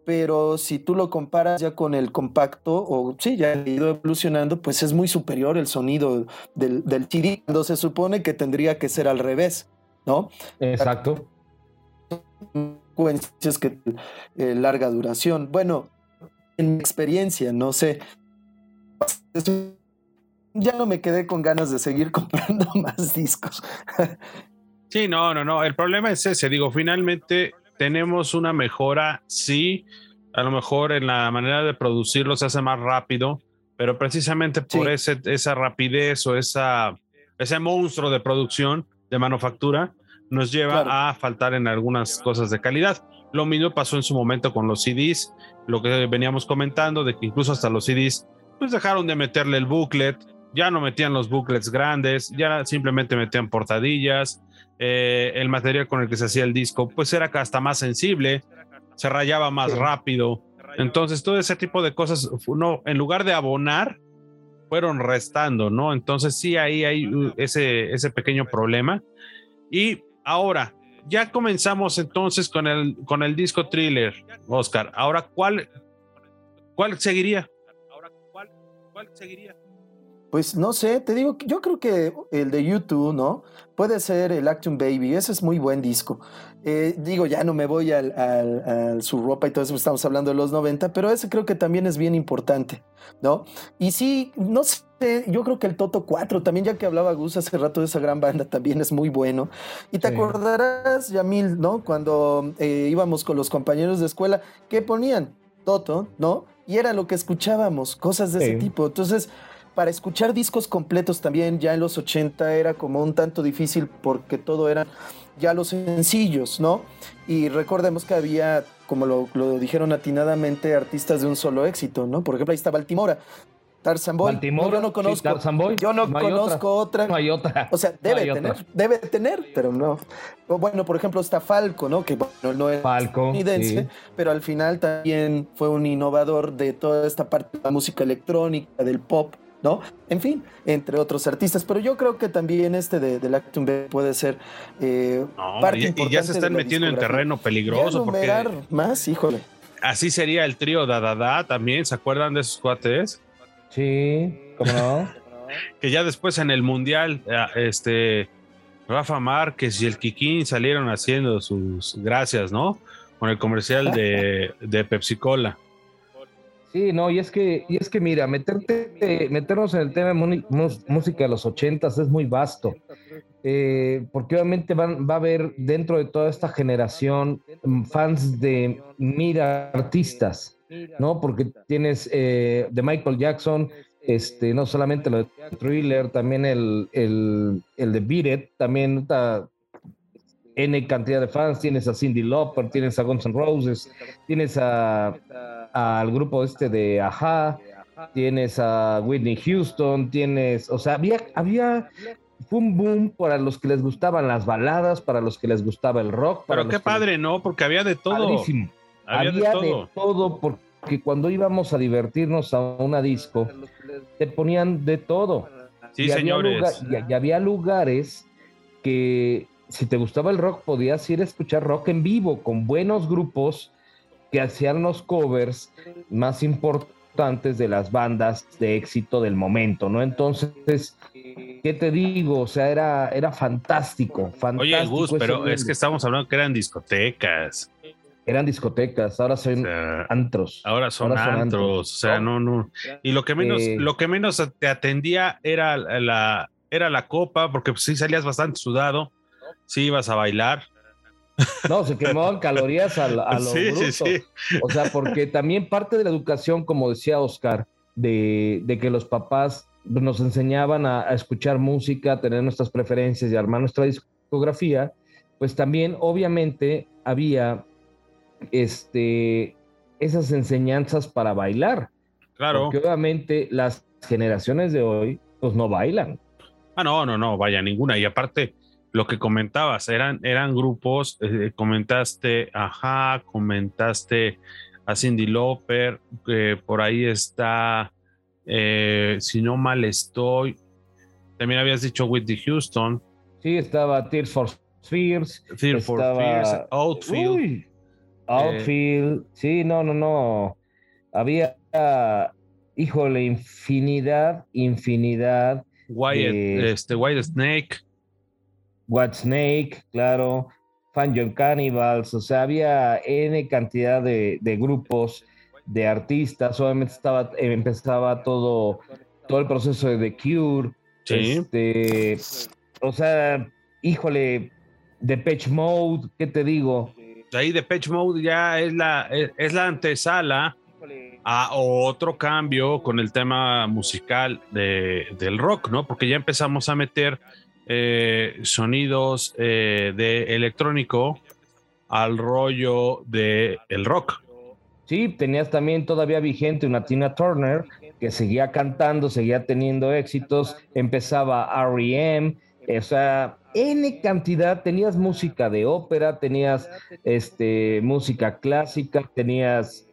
Pero si tú lo comparas ya con el compacto, o sí, ya ha ido evolucionando, pues es muy superior el sonido del, del CD, cuando se supone que tendría que ser al revés, ¿no? Exacto que eh, larga duración. Bueno, en mi experiencia, no sé. Ya no me quedé con ganas de seguir (laughs) comprando más discos. Sí, no, no, no. El problema es ese. Digo, finalmente tenemos una mejora, sí, a lo mejor en la manera de producirlo se hace más rápido, pero precisamente por ese, esa rapidez o esa, ese monstruo de producción, de manufactura, nos lleva a faltar en algunas cosas de calidad. Lo mismo pasó en su momento con los CDs, lo que veníamos comentando, de que incluso hasta los CDs, pues dejaron de meterle el booklet, ya no metían los booklets grandes, ya simplemente metían portadillas, eh, el material con el que se hacía el disco, pues era hasta más sensible, se rayaba más rápido. Entonces, todo ese tipo de cosas, no, en lugar de abonar, fueron restando, ¿no? Entonces, sí, ahí hay uh, ese, ese pequeño problema. Y Ahora, ya comenzamos entonces con el, con el disco thriller, Oscar. Ahora, ¿cuál, cuál seguiría? Ahora, ¿cuál, cuál seguiría? Pues no sé, te digo, yo creo que el de YouTube, ¿no? Puede ser el Action Baby, ese es muy buen disco. Eh, digo, ya no me voy al, al, su ropa y todo eso, estamos hablando de los 90, pero ese creo que también es bien importante, ¿no? Y sí, no sé, yo creo que el Toto 4, también ya que hablaba Gus hace rato de esa gran banda, también es muy bueno. Y te acordarás, Yamil, ¿no? Cuando eh, íbamos con los compañeros de escuela, ¿qué ponían? Toto, ¿no? Y era lo que escuchábamos, cosas de ese tipo. Entonces, para escuchar discos completos también ya en los 80 era como un tanto difícil porque todo eran ya los sencillos, ¿no? Y recordemos que había, como lo, lo dijeron atinadamente, artistas de un solo éxito, ¿no? Por ejemplo, ahí está Baltimora. Tarzan Boy. Baltimore, yo no conozco. sí, Tarzan Boy. Yo no, No conozco otra. No hay otra. O sea, No debe tener, otra. debe tener, pero no. Bueno, por ejemplo, está Falco, ¿no? Que bueno, no es Falco. estadounidense, sí. pero al final también fue un innovador de toda esta parte de la música electrónica, del pop, ¿no? En fin, entre otros artistas. Pero yo creo que también este de, de Lactum B puede ser eh, No, parte y, y ya importante se están metiendo en terreno peligroso porque más, híjole. así sería el trío Dadada también, ¿se acuerdan de esos cuates? Sí, ¿cómo no? (laughs) Que ya después en el Mundial, eh, este, Rafa Márquez y el Kikín salieron haciendo sus gracias, ¿no? Con el comercial de, de Pepsi Cola. Sí, no, y es que, y es que mira, meterte, meternos en el tema de música de los ochentas es muy vasto. Eh, porque obviamente van, va a haber dentro de toda esta generación fans de mil artistas, ¿no? Porque tienes eh, de Michael Jackson, este, no solamente lo de Thriller, también el, el, el de Beat también esta N cantidad de fans, tienes a Cindy Lauper, tienes a Guns N' Roses, tienes a, al grupo este de Aja, tienes a Whitney Houston, tienes, o sea, había, había un boom para los que les gustaban las baladas, para los que les gustaba el rock. para Pero qué padre, ¿no? Porque había de todo. Padrísimo. Había, Había, de todo. todo, porque cuando íbamos a divertirnos a una disco, te ponían de todo. Sí, Y había señores. lugar- y- y había lugares que si te gustaba el rock podías ir a escuchar rock en vivo con buenos grupos que hacían los covers más importantes de las bandas de éxito del momento, ¿no? Entonces, ¿qué te digo? O sea, era, era fantástico, fantástico. Oye, Gus, pero es que estamos hablando que eran discotecas. Eran discotecas, ahora O son sea, antros. ahora son ahora son antros. antros. O sea, no, no. Y lo que menos, Eh. lo que menos te atendía era la, era la copa, porque pues, sí salías bastante sudado. Sí ibas a bailar. No, se quemaban calorías a, a lo sí, bruto. sí, sí. O sea, porque también parte de la educación, como decía Oscar, de, de que los papás nos enseñaban a, a escuchar música, a tener nuestras preferencias y armar nuestra discografía, pues también obviamente había este, esas enseñanzas para bailar. Claro. Porque obviamente las generaciones de hoy, pues no bailan. Ah, no, no, no, vaya, ninguna. Y aparte, lo que comentabas, eran, eran grupos, eh, comentaste, ajá, comentaste a Cindy Lauper, que por ahí está, eh, si no mal estoy, también habías dicho Whitney Houston, Sí, estaba Tears for Fears, Fear for Fears, Outfield, Uy, Outfield. Sí, no, no, no. Había, híjole, infinidad, infinidad. Wyatt, de- este, White Snake, White Snake, claro. Fan John Cannibals. O sea, había N cantidad de, de grupos, de artistas. Obviamente estaba, eh, empezaba todo, todo el proceso de The Cure. sí, Este, o sea, híjole, Depeche Mode, ¿qué te digo? ahí de Patch Mode ya es la, es, es la antesala a otro cambio con el tema musical de, del rock, ¿no? Porque ya empezamos a meter eh, sonidos eh, de electrónico al rollo de el rock. Sí, tenías también todavía vigente una Tina Turner que seguía cantando, seguía teniendo éxitos, empezaba R.E.M., o sea, N cantidad, tenías música de ópera, tenías este, música clásica, tenías,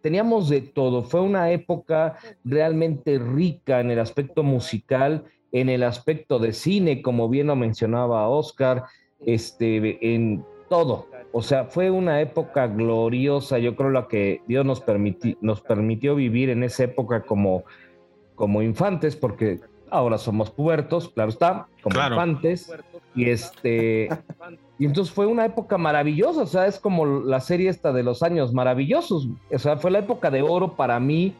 teníamos de todo, fue una época realmente rica en el aspecto musical, en el aspecto de cine, como bien lo mencionaba Oscar, este, en todo, o sea, fue una época gloriosa, yo creo la que Dios nos, permiti- nos permitió vivir en esa época como, como infantes, porque ahora somos pubertos, claro está, como Claro. infantes, y este, y entonces fue una época maravillosa, o sea, es como la serie esta de los años maravillosos, o sea, fue la época de oro para mí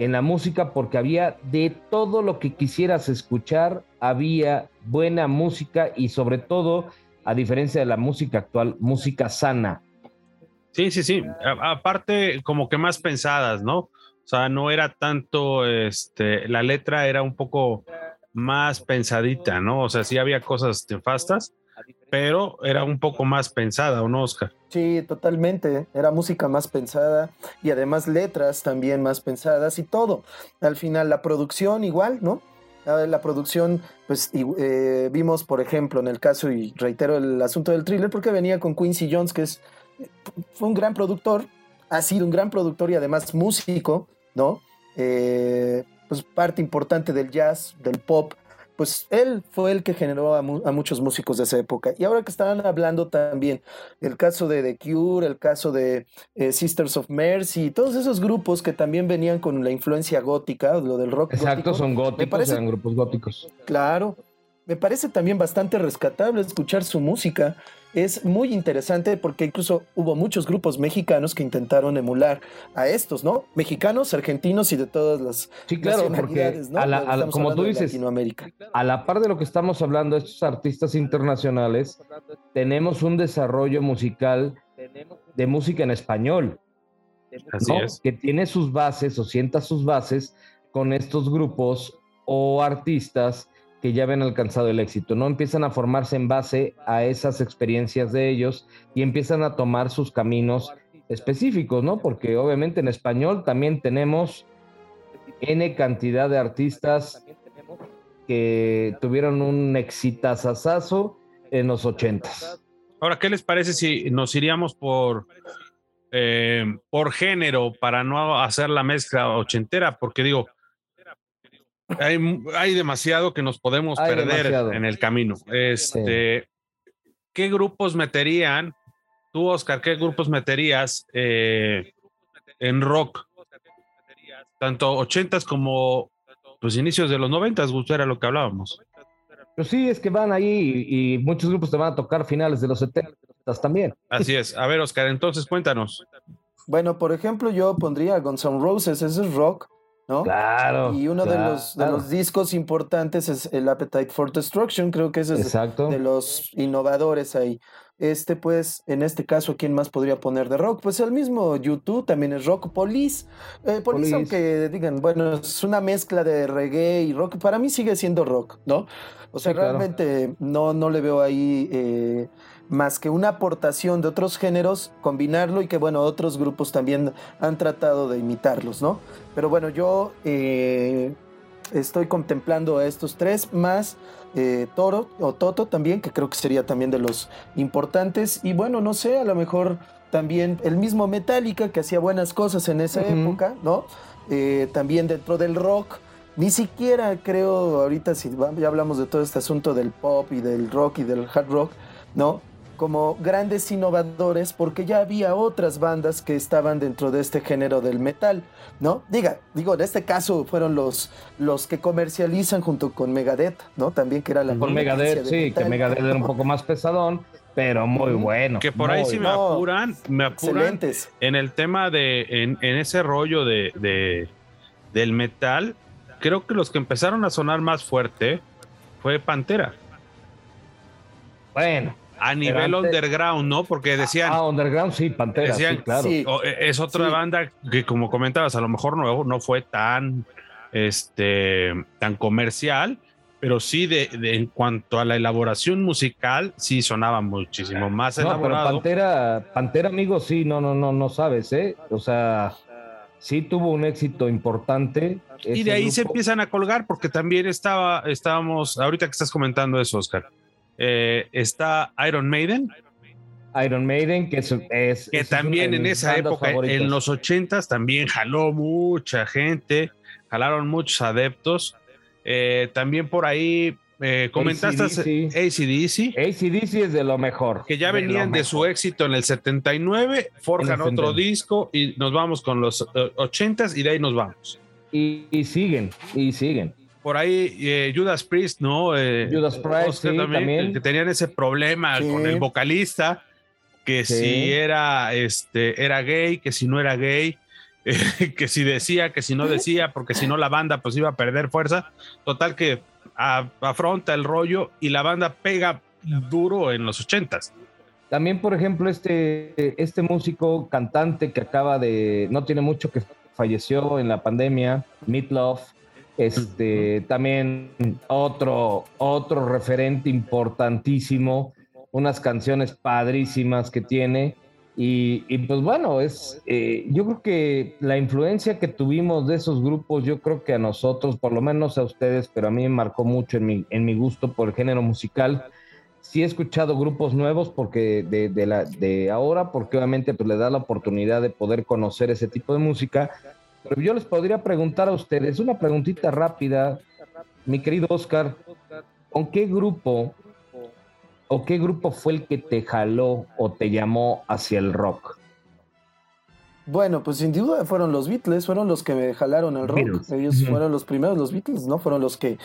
en la música porque había de todo lo que quisieras escuchar, había buena música y sobre todo, a diferencia de la música actual, música sana. Sí, sí, sí. Aparte, como que más pensadas, ¿no? O sea, no era tanto, este, la letra era un poco más pensadita, ¿no? O sea, sí había cosas nefastas, pero era un poco más pensada, ¿o no, Oscar? Sí, totalmente. Era música más pensada y además letras también más pensadas y todo. Al final la producción igual, ¿no? La producción, pues eh, vimos, por ejemplo, en el caso, y reitero el asunto del thriller, porque venía con Quincy Jones, que es, fue un gran productor, ha sido un gran productor y además músico, ¿no? Eh, pues parte importante del jazz, del pop, pues él fue el que generó a, muchos músicos de esa época. Y ahora que estaban hablando también el caso de The Cure, el caso de eh, Sisters of Mercy, todos esos grupos que también venían con la influencia gótica, lo del rock. Exacto, son góticos, eran grupos góticos. Claro, me parece también bastante rescatable escuchar su música. Es muy interesante porque incluso hubo muchos grupos mexicanos que intentaron emular a estos, ¿no? Mexicanos, argentinos y de todas las sí, claro, porque como tú dices, a la par de lo que estamos hablando, estos artistas internacionales, tenemos un desarrollo musical de música en español, que tiene sus bases o sienta sus bases con estos grupos o artistas que ya habían alcanzado el éxito, ¿no? Empiezan a formarse en base a esas experiencias de ellos y empiezan a tomar sus caminos específicos, ¿no? Porque obviamente en español también tenemos N cantidad de artistas que tuvieron un exitazazazo en los ochentas. Ahora, ¿qué les parece si nos iríamos por, eh, por género para no hacer la mezcla ochentera? Porque digo, hay, demasiado que nos podemos perder en el camino. Este, ¿Qué grupos meterían? Tú, Oscar, ¿qué grupos meterías eh, en rock? Tanto ochentas como pues inicios de los noventas, era lo que hablábamos. Pero sí, es que van ahí y, muchos grupos te van a tocar finales de los setentas también. Así es. A ver, Oscar, entonces cuéntanos. Bueno, por ejemplo, yo pondría Guns N' Roses, ese es rock. Claro. Y uno de, los, de los discos importantes es el Appetite for Destruction, creo que ese es de los innovadores ahí. Este, pues, en este caso, ¿quién más podría poner de rock? Pues el mismo YouTube también es rock. Police, eh, Police, aunque digan, bueno, es una mezcla de reggae y rock, para mí sigue siendo rock, ¿no? O sea, realmente no, no le veo ahí eh, más que una aportación de otros géneros, combinarlo y que, bueno, otros grupos también han tratado de imitarlos, ¿no? Pero bueno, yo eh, estoy contemplando a estos tres, más eh, Toro o Toto también, que creo que sería también de los importantes. Y bueno, no sé, a lo mejor también el mismo Metallica, que hacía buenas cosas en esa época, ¿no? Eh, también dentro del rock. Ni siquiera creo, ahorita si ya hablamos de todo este asunto del pop y del rock y del hard rock, ¿no? Como grandes innovadores porque ya había otras bandas que estaban dentro de este género del metal, ¿no? Diga, digo, en este caso fueron los, los que comercializan junto con Megadeth, ¿no? También que era la... Con Megadeth, sí, que Megadeth era un poco más pesadón, pero muy bueno. Que por ahí sí me apuran, me apuran en el tema de, en, ese rollo de, de, del metal, creo que los que empezaron a sonar más fuerte fue Pantera. Bueno, a nivel underground, ¿no? Porque decían. Ah, underground, sí, Pantera, sí, claro. E, es otra banda que, como comentabas, a lo mejor no, no fue tan, este, tan comercial, pero sí de, en cuanto a la elaboración musical, sí sonaba muchísimo más no, elaborado. Pero Pantera, Pantera, amigo, sí, no, no, no, no sabes, ¿eh? O sea, sí tuvo un éxito importante. Y de ahí se empiezan a colgar, porque también estaba, estábamos, ahorita que estás comentando eso, Oscar eh, está Iron Maiden. Iron Maiden, que es, que también en esa época, en los ochentas, también jaló mucha gente, jalaron muchos adeptos. Eh, también por ahí eh, comentaste ACDC. ACDC es de lo mejor. Que ya venían de, su éxito en el 79, forjan otro disco y nos vamos con los ochentas y de ahí nos vamos. y siguen, y siguen por ahí eh, Judas Priest, ¿no? Eh, Judas Priest también, Que, tenían ese problema con el vocalista, que si era, este, era gay, que si no era gay, (laughs) que si decía, que si no decía, porque si no la banda pues iba a perder fuerza. Total que afronta el rollo y la banda pega duro en los ochentas. También, por ejemplo, este, este músico cantante que acaba de, no tiene mucho que falleció en la pandemia, Love este, también otro, otro referente importantísimo unas canciones padrísimas que tiene. Y, pues bueno, es, eh, yo creo que la influencia que tuvimos de esos grupos, yo creo que a nosotros, por lo menos a ustedes, pero a mí me marcó mucho en mi, en mi gusto por el género musical. Sí he escuchado grupos nuevos porque de, de, la, de ahora, porque obviamente pues, le da la oportunidad de poder conocer ese tipo de música. Pero yo les podría preguntar a ustedes, una preguntita rápida, mi querido Oscar, ¿con qué grupo o qué grupo fue el que te jaló o te llamó hacia el rock? Bueno, pues sin duda fueron los Beatles, fueron los que me jalaron al rock. Ellos fueron los primeros, los Beatles, ¿no? Fueron los que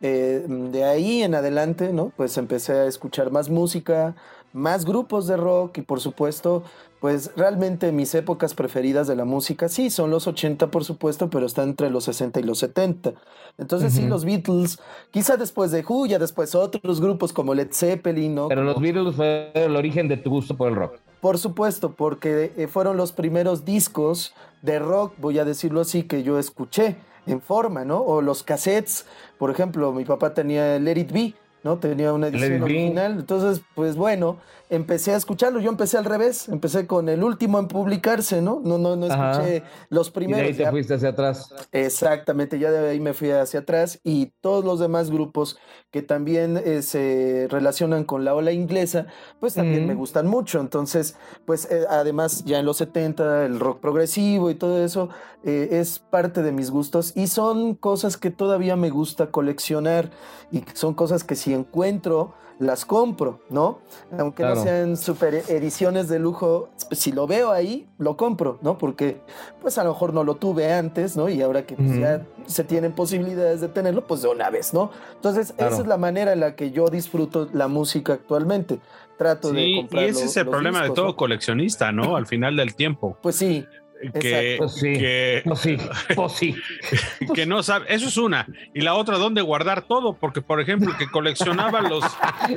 eh, de ahí en adelante, ¿no? Pues empecé a escuchar más música, más grupos de rock y por supuesto, pues realmente mis épocas preferidas de la música, sí, son los 80 por supuesto, pero están entre los 60 y los 70. Entonces sí, los Beatles, quizá después de Who, ya después otros grupos como Led Zeppelin, ¿no? Pero los Beatles fue el origen de tu gusto por el rock. Por supuesto, porque eh, fueron los primeros discos de rock, voy a decirlo así, que yo escuché en forma, ¿no? O los cassettes, por ejemplo, mi papá tenía Let It Be, ¿no? Tenía una edición original. Entonces, pues bueno, empecé a escucharlo. Yo empecé al revés, empecé con el último en publicarse, ¿no? No, no, no escuché los primeros. Y de ahí te fuiste hacia atrás. Exactamente, ya de ahí me fui hacia atrás y todos los demás grupos que también eh, se relacionan con la ola inglesa, pues también me gustan mucho. Entonces, pues eh, además ya en los 70 el rock progresivo y todo eso eh, es parte de mis gustos y son cosas que todavía me gusta coleccionar y son cosas que si encuentro las compro, ¿no? Aunque no sean super ediciones de lujo, si lo veo ahí, lo compro, ¿no? Porque pues a lo mejor no lo tuve antes, ¿no? Y ahora que pues, ya se tienen posibilidades de tenerlo, pues de una vez, ¿no? Entonces, esa es la manera en la que yo disfruto la música actualmente. Trato de comprar. Y ese es el problema de todo coleccionista, ¿no? Al final del tiempo. Pues sí que, pues sí, que, pues sí, pues sí. (laughs) que no sabe, eso es una. Y la otra, ¿dónde guardar todo? Porque, por ejemplo, que coleccionaba (laughs) los.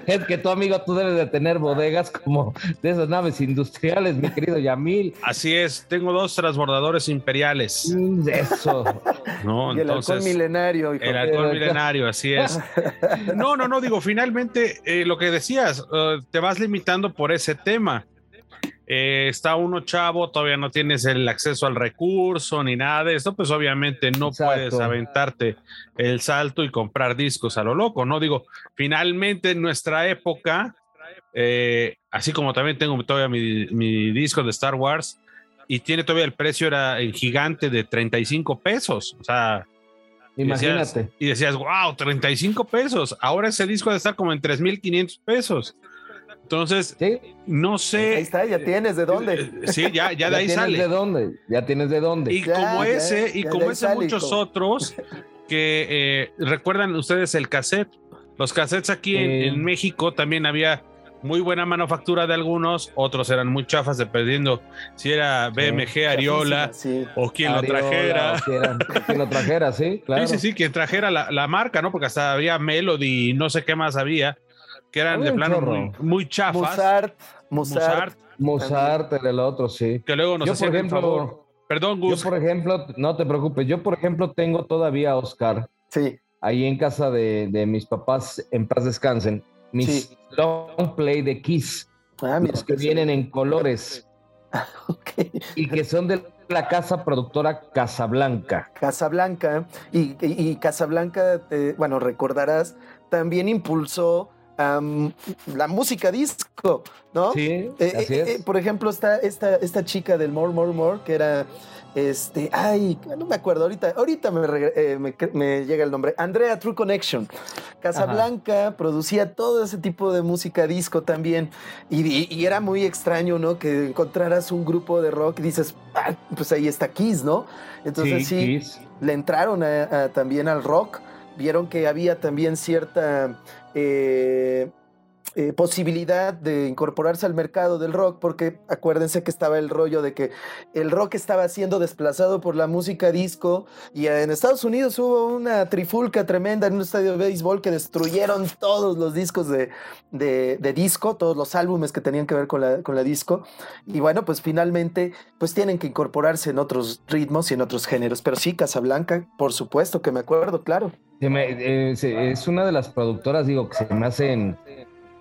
es que tu amigo, tú debes de tener bodegas como de esas naves industriales, mi querido Yamil. Así es, tengo dos transbordadores imperiales. Mm, eso. No, y el alcohol milenario. El alcohol milenario, así es. (laughs) No, no, no, digo, finalmente, eh, lo que decías, eh, te vas limitando por ese tema eh, está uno chavo, todavía no tienes el acceso al recurso ni nada de esto, pues obviamente no puedes aventarte el salto y comprar discos a lo loco, ¿no? Digo, finalmente en nuestra época, eh, así como también tengo todavía mi, disco de Star Wars y tiene todavía el precio, era el gigante de 35 pesos, o sea... Imagínate. Y decías, y decías, wow, 35 pesos. Ahora ese disco debe estar como en 3.500 pesos. Entonces, no sé. Ahí está, ya tienes de dónde. Eh, sí, ya, ya (laughs) de ahí sale. de dónde, ya tienes de dónde. Y como ese, y como ese muchos otros que eh, recuerdan ustedes el cassette. Los cassettes aquí en, México también había muy buena manufactura de algunos, otros eran muy chafas dependiendo si era BMG, Ariola o quien lo trajera. quien lo trajera, sí, claro. Sí, sí, sí, quien trajera la, la, marca, ¿no? Porque hasta había Melody y no sé qué más había que eran de plano muy, muy, chafas. Mozart, Mozart. Mozart, era el otro, sí. Que luego nos yo, por ejemplo, Perdón, Gus. Yo, por ejemplo, no te preocupes, yo, por ejemplo, tengo todavía a Oscar. Sí. Ahí en casa de, de mis papás, en paz descansen, mis long play de Kiss. Ah, los que vienen en colores. (laughs) okay. Y que son de la casa productora Casablanca. Casablanca. Y, y, y Casablanca, bueno, recordarás, también impulsó la música disco, ¿no? Sí, eh, eh, es. Eh, por ejemplo, está esta, esta chica del More, More, More, que era, este, ay, no me acuerdo, ahorita, ahorita me, llega el nombre, Andrea True Connection. Casablanca producía todo ese tipo de música disco también, y, era muy extraño, ¿no? Que encontraras un grupo de rock y dices, ah, pues ahí está Kiss, ¿no? Entonces sí, le entraron también al rock vieron que había también cierta eh, eh, posibilidad de incorporarse al mercado del rock, porque acuérdense que estaba el rollo de que el rock estaba siendo desplazado por la música disco y en Estados Unidos hubo una trifulca tremenda en un estadio de béisbol que destruyeron todos los discos de, de, disco, todos los álbumes que tenían que ver con la, con la disco y bueno, pues finalmente pues tienen que incorporarse en otros ritmos y en otros géneros, pero sí, Casablanca, por supuesto que me acuerdo, claro. Eh, es una de las productoras, digo, que se me hacen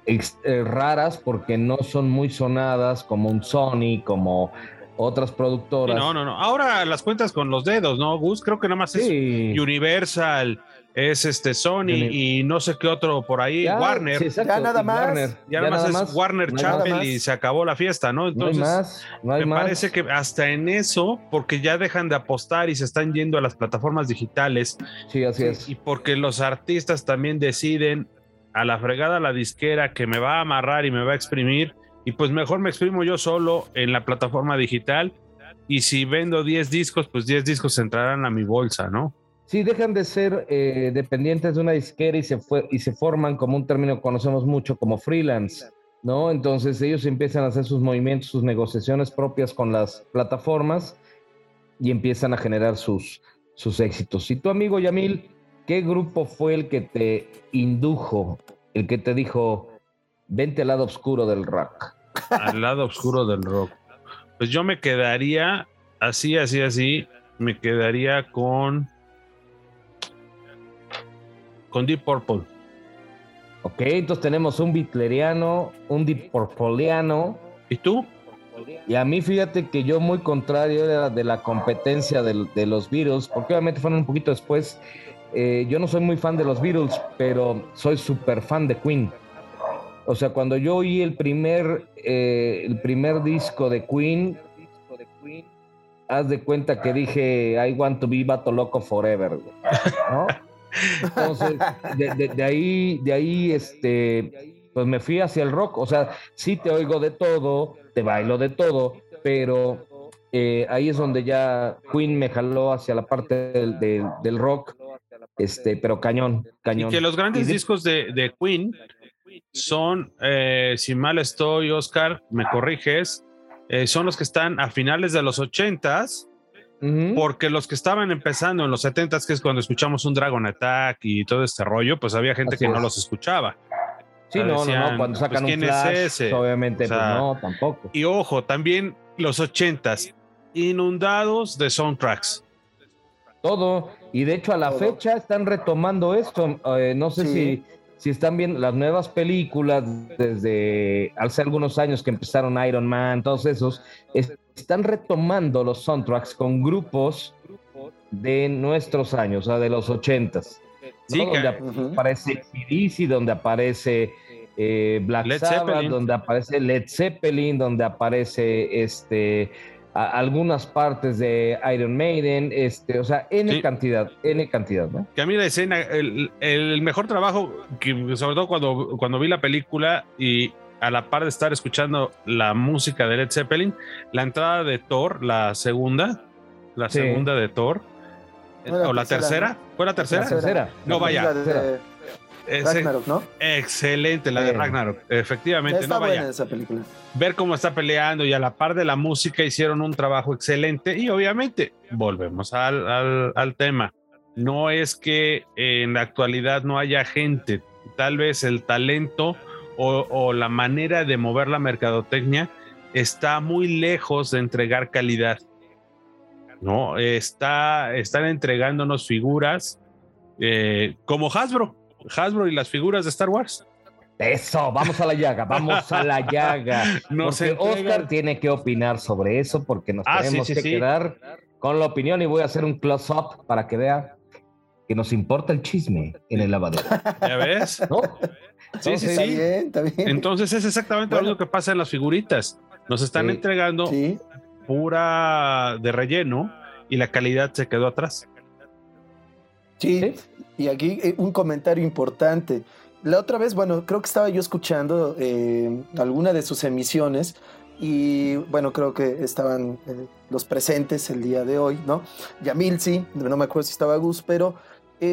eh, raras porque no son muy sonadas como un Sony, como otras productoras. no, no, no. Ahora las cuentas con los dedos, ¿no, Gus? Creo que nada más es Universal, es este Sony y no sé qué otro por ahí, Warner. ya nada más. ya, nada más es Warner Chapel y se acabó la fiesta, ¿no? Entonces, me parece que hasta en eso, porque ya dejan de apostar y se están yendo a las plataformas digitales. Sí, así es. Y porque los artistas también deciden a la fregada la disquera que me va a amarrar y me va a exprimir. Y pues mejor me exprimo yo solo en la plataforma digital. Y si vendo 10 discos, pues 10 discos entrarán a mi bolsa, ¿no? Sí, dejan de ser eh, dependientes de una disquera y se, y se forman como un término que conocemos mucho como freelance, ¿no? Entonces ellos empiezan a hacer sus movimientos, sus negociaciones propias con las plataformas y empiezan a generar sus, sus éxitos. Y tu amigo Yamil, ¿Qué grupo fue el que te indujo, el que te dijo, vente al lado oscuro del rock? Al lado oscuro del rock. Pues yo me quedaría así, así, así. Me quedaría con. Con Deep Purple. Ok, entonces tenemos un Bitleriano, un Deep Purpleano. ¿Y tú? Y a mí, fíjate que yo muy contrario de la competencia de, de los Beatles, porque obviamente fueron un poquito después eh, yo no soy muy fan de los Beatles, pero soy súper fan de Queen. O sea, cuando yo oí el primer, eh, el primer disco de Queen, haz de cuenta que dije, I want to be Bato Loco forever, ¿no? Entonces, de, ahí, de ahí, este, pues me fui hacia el rock. O sea, sí te oigo de todo, te bailo de todo, pero eh, ahí es donde ya Queen me jaló hacia la parte del rock este, pero cañón, cañón. Y que los grandes discos de, Queen son, eh, si mal estoy, Oscar, me corriges, eh, son los que están a finales de los ochentas, porque los que estaban empezando en los setentas, que es cuando escuchamos un Dragon Attack y todo este rollo, pues había gente que no los escuchaba. Sí, no, no, no, cuando pues, sacan un flash, obviamente, pues, no, tampoco. Y ojo, también los ochentas, inundados de soundtracks. Todo. Y de hecho a la fecha están retomando esto. Eh, no sé si, si están viendo las nuevas películas desde hace algunos años que empezaron Iron Man, todos esos, están retomando los soundtracks con grupos de nuestros años, o sea, de los ochentas. Sí, donde aparece y donde aparece eh, Black Sabbath, donde aparece Led Zeppelin, donde aparece este algunas partes de Iron Maiden, este, o sea, N cantidad, N cantidad, ¿no? Que a mí la escena, el, mejor trabajo, que sobre todo cuando, cuando vi la película y a la par de estar escuchando la música de Led Zeppelin, la entrada de Thor, la segunda, la segunda de Thor, o la tercera, ¿fue la tercera? La tercera. No, vaya. Ragnarok, ¿no? Excelente, la de Ragnarok, efectivamente. Está no buena esa película. Ver cómo está peleando y a la par de la música hicieron un trabajo excelente y obviamente volvemos al, al, tema. No es que en la actualidad no haya gente, tal vez el talento o, o la manera de mover la mercadotecnia está muy lejos de entregar calidad. ¿no? Está, están entregándonos figuras eh, como Hasbro. Hasbro y las figuras de Star Wars. Eso, vamos a la llaga, vamos a la (laughs) llaga. No porque Oscar tiene que opinar sobre eso porque nos ah, tenemos que quedar con la opinión y voy a hacer un close-up para que vea que nos importa el chisme en el lavadero. ¿Ya ves? ¿No? Sí, sí, sí. Está bien, Entonces es exactamente lo que pasa en las figuritas. Nos están entregando pura de relleno y la calidad se quedó atrás. Sí, y aquí eh, un comentario importante. La otra vez, bueno, creo que estaba yo escuchando eh, alguna de sus emisiones y bueno, creo que estaban eh, los presentes el día de hoy, ¿no? Yamil sí, no me acuerdo si estaba Gus, pero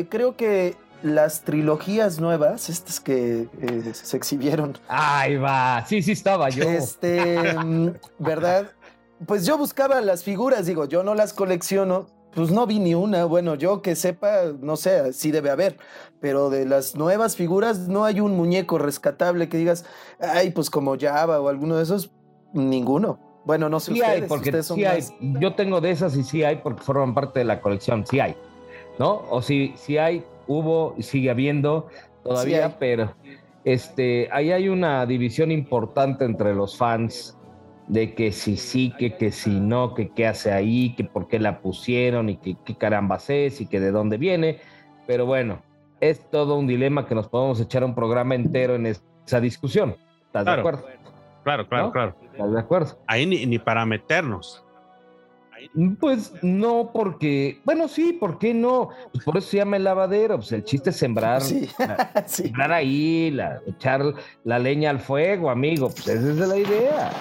creo que las trilogías nuevas, estas que se exhibieron. Ahí va, sí, sí estaba yo. Este, mm, ¿verdad? (laughs) Pues yo buscaba las figuras, digo, yo no las colecciono, pues no vi ni una. Bueno, yo que sepa, no sé, sí debe haber. Pero de las nuevas figuras no hay un muñeco rescatable que digas, ay, pues como Java o alguno de esos, ninguno. Bueno, no sé sí ustedes. Hay, porque sí hay. Yo tengo de esas y sí hay porque forman parte de la colección, sí hay. ¿No? O sí, sí hay, hubo y sigue habiendo todavía, pero este, ahí hay una división importante entre los fans de que si sí, que, que si no, que qué hace ahí, que por qué la pusieron y que qué caramba es y que de dónde viene. Pero bueno, es todo un dilema que nos podemos echar un programa entero en esa discusión. ¿Estás de acuerdo? Claro, claro, claro. ¿Estás de acuerdo? Ahí ni, ni para meternos. Pues no, porque, bueno, sí, ¿por qué no? Pues por eso se llama el lavadero, pues el chiste es sembrar, (laughs) (laughs) sembrar ahí, la, echar la leña al fuego, amigo, pues esa es la idea.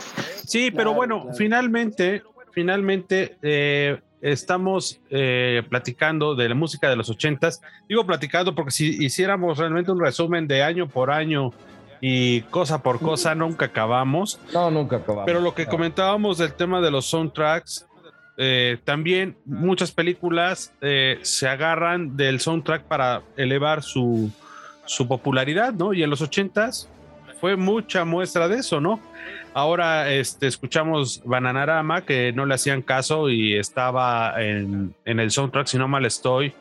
Sí, pero bueno, finalmente, finalmente eh, estamos eh, platicando de la música de los ochentas. Digo platicando porque si hiciéramos realmente un resumen de año por año y cosa por cosa, nunca acabamos. No, nunca acabamos. Pero lo que comentábamos del tema de los soundtracks, eh, también muchas películas eh, se agarran del soundtrack para elevar su, su popularidad, ¿no? Y en los ochentas fue mucha muestra de eso, ¿no? Ahora este, escuchamos Bananarama, que no le hacían caso y estaba en, en, el soundtrack, si no mal estoy,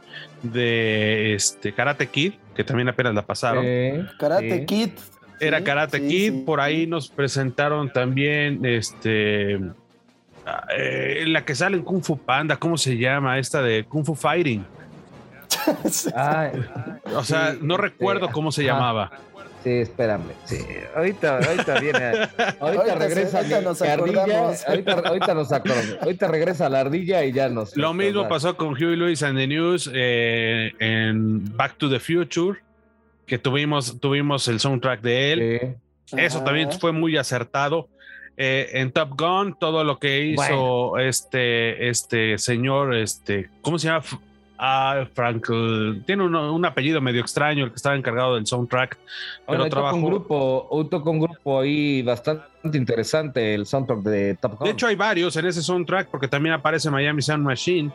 de este, Karate Kid, que también apenas la pasaron. Karate Kid. Era Karate Kid, por ahí nos presentaron también este eh, la que sale en Kung Fu Panda, ¿cómo se llama? Esta de Kung Fu Fighting. (laughs) o sea, no recuerdo cómo se llamaba. Sí, espérame. Sí, ahorita, ahorita viene. (laughs) Ahorita, regresa ahorita nos ardilla. Ahorita, ahorita, nos acordamos. Ahorita regresa la ardilla y ya nos. Lo mismo pasó con Huey Lewis and the News eh, en Back to the Future, que tuvimos, tuvimos el soundtrack de él. Eso también fue muy acertado. Eh, en Top Gun, todo lo que hizo este, este señor, este, ¿cómo se llama? Ah, Frank, tiene un, apellido medio extraño, el que estaba encargado del soundtrack. Pero trabajó. Un grupo, un grupo ahí bastante interesante, el soundtrack de Top Gun. De hecho, hay varios en ese soundtrack, porque también aparece Miami Sound Machine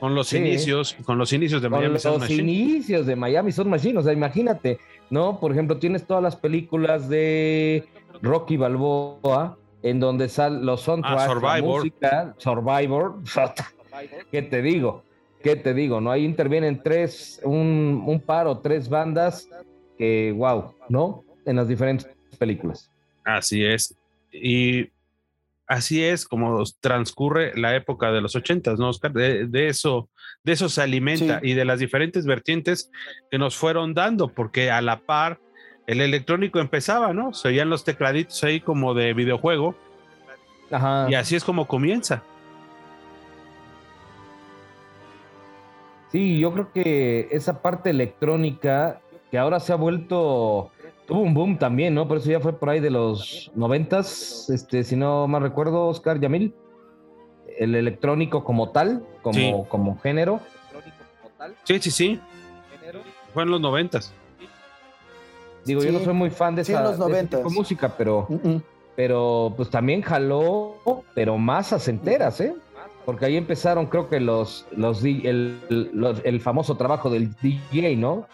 con los inicios, con los inicios de Miami Sound Machine. Los inicios de Miami Sound Machine, o sea, imagínate, ¿no? Por ejemplo, tienes todas las películas de Rocky Balboa, en donde salen los soundtracks, ah, Survivor. música, Survivor, (laughs) ¿qué te digo? ¿Qué te digo? ¿No? Ahí intervienen tres, un, un par o tres bandas que, wow, ¿no? En las diferentes películas. Así es. Y así es como transcurre la época de los ochentas, ¿no, Oscar? De, eso, de eso se alimenta y de las diferentes vertientes que nos fueron dando, porque a la par el electrónico empezaba, ¿no? Se oían los tecladitos ahí como de videojuego. Ajá. Y así es como comienza. Sí, yo creo que esa parte electrónica que ahora se ha vuelto tuvo un boom también, ¿no? Por eso ya fue por ahí de los noventas, este, si no mal recuerdo, Oscar Yamil, el electrónico como tal, como, como género. Sí, sí, sí. Fue en los noventas. Digo, yo no soy muy fan de, esa, música, pero, pero pues también jaló, pero más a enteras, ¿eh? Porque ahí empezaron, creo que los, los, el, el famoso trabajo del DJ, ¿no?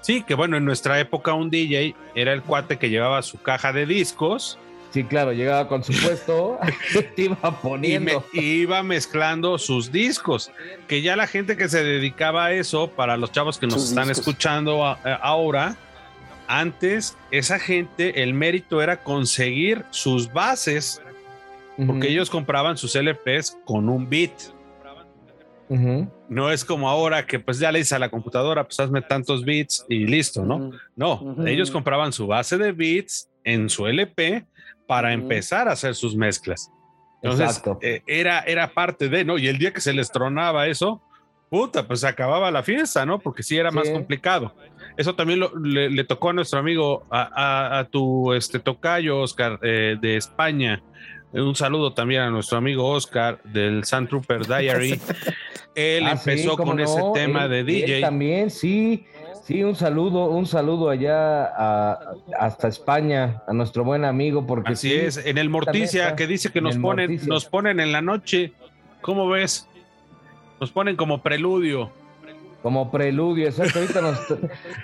Sí, que bueno, en nuestra época un DJ era el cuate que llevaba su caja de discos. Sí, claro, llegaba con su puesto, (laughs) (laughs) iba poniendo. Y, iba mezclando sus discos. Que ya la gente que se dedicaba a eso, para los chavos que nos están escuchando eh, ahora, antes esa gente, el mérito era conseguir sus bases, porque ellos compraban sus LPs con un beat. No es como ahora que pues ya le dices a la computadora, pues hazme tantos bits y listo, ¿no? No, ellos compraban su base de bits en su LP para empezar a hacer sus mezclas. Entonces, eh, era, era parte de, ¿no? Y el día que se les tronaba eso, puta, pues se acababa la fiesta, ¿no? Porque sí era más complicado. Eso también le, tocó a nuestro amigo, a, tu este, tocayo, Oscar, eh, de España. Un saludo también a nuestro amigo Oscar del Sun Trooper Diary. (laughs) Él ah, empezó con ese tema de DJ. también, sí. Sí, un saludo, un saludo allá hasta España, a nuestro buen amigo, porque así es, en el Morticia, que dice que nos ponen, nos ponen en la noche. ¿Cómo ves? Nos ponen como preludio. Como preludio, exacto. Ahorita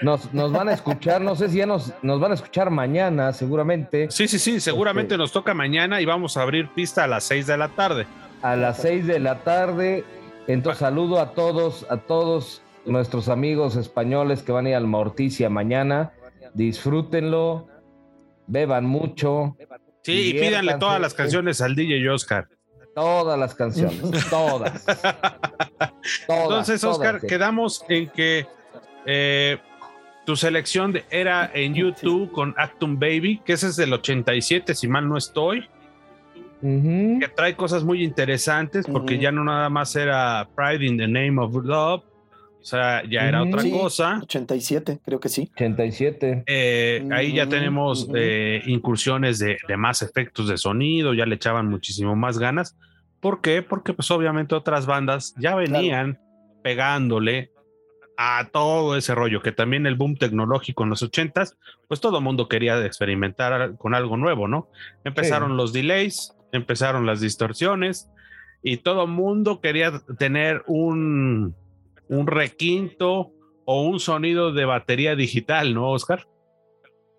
nos, nos, van a escuchar, no sé si ya nos, nos van a escuchar mañana, seguramente. Sí, sí, sí, seguramente este nos toca mañana y vamos a abrir pista a las seis de la tarde. A las seis de la tarde. Entonces, saludo a todos, a todos nuestros amigos españoles que van a ir al Morticia mañana. disfrútenlo, beban mucho. Sí, y pídanle todas las canciones al DJ Oscar. Todas las canciones, (laughs) todas. Entonces, Oscar, quedamos en que eh, tu selección era en YouTube con Actum Baby, que ese es del 87, si mal no estoy. Que trae cosas muy interesantes porque ya no nada más era Pride in the Name of Love, sea, ya era otra cosa. 87, creo que sí. 87. Eh, ahí ya tenemos eh, incursiones de, de, más efectos de sonido, ya le echaban muchísimo más ganas. ¿Por qué? Porque pues obviamente otras bandas ya venían pegándole a todo ese rollo, que también el boom tecnológico en los ochentas, pues todo el mundo quería experimentar con algo nuevo, ¿no? Empezaron los delays, empezaron las distorsiones y todo el mundo quería tener un, un requinto o un sonido de batería digital, ¿no, Oscar?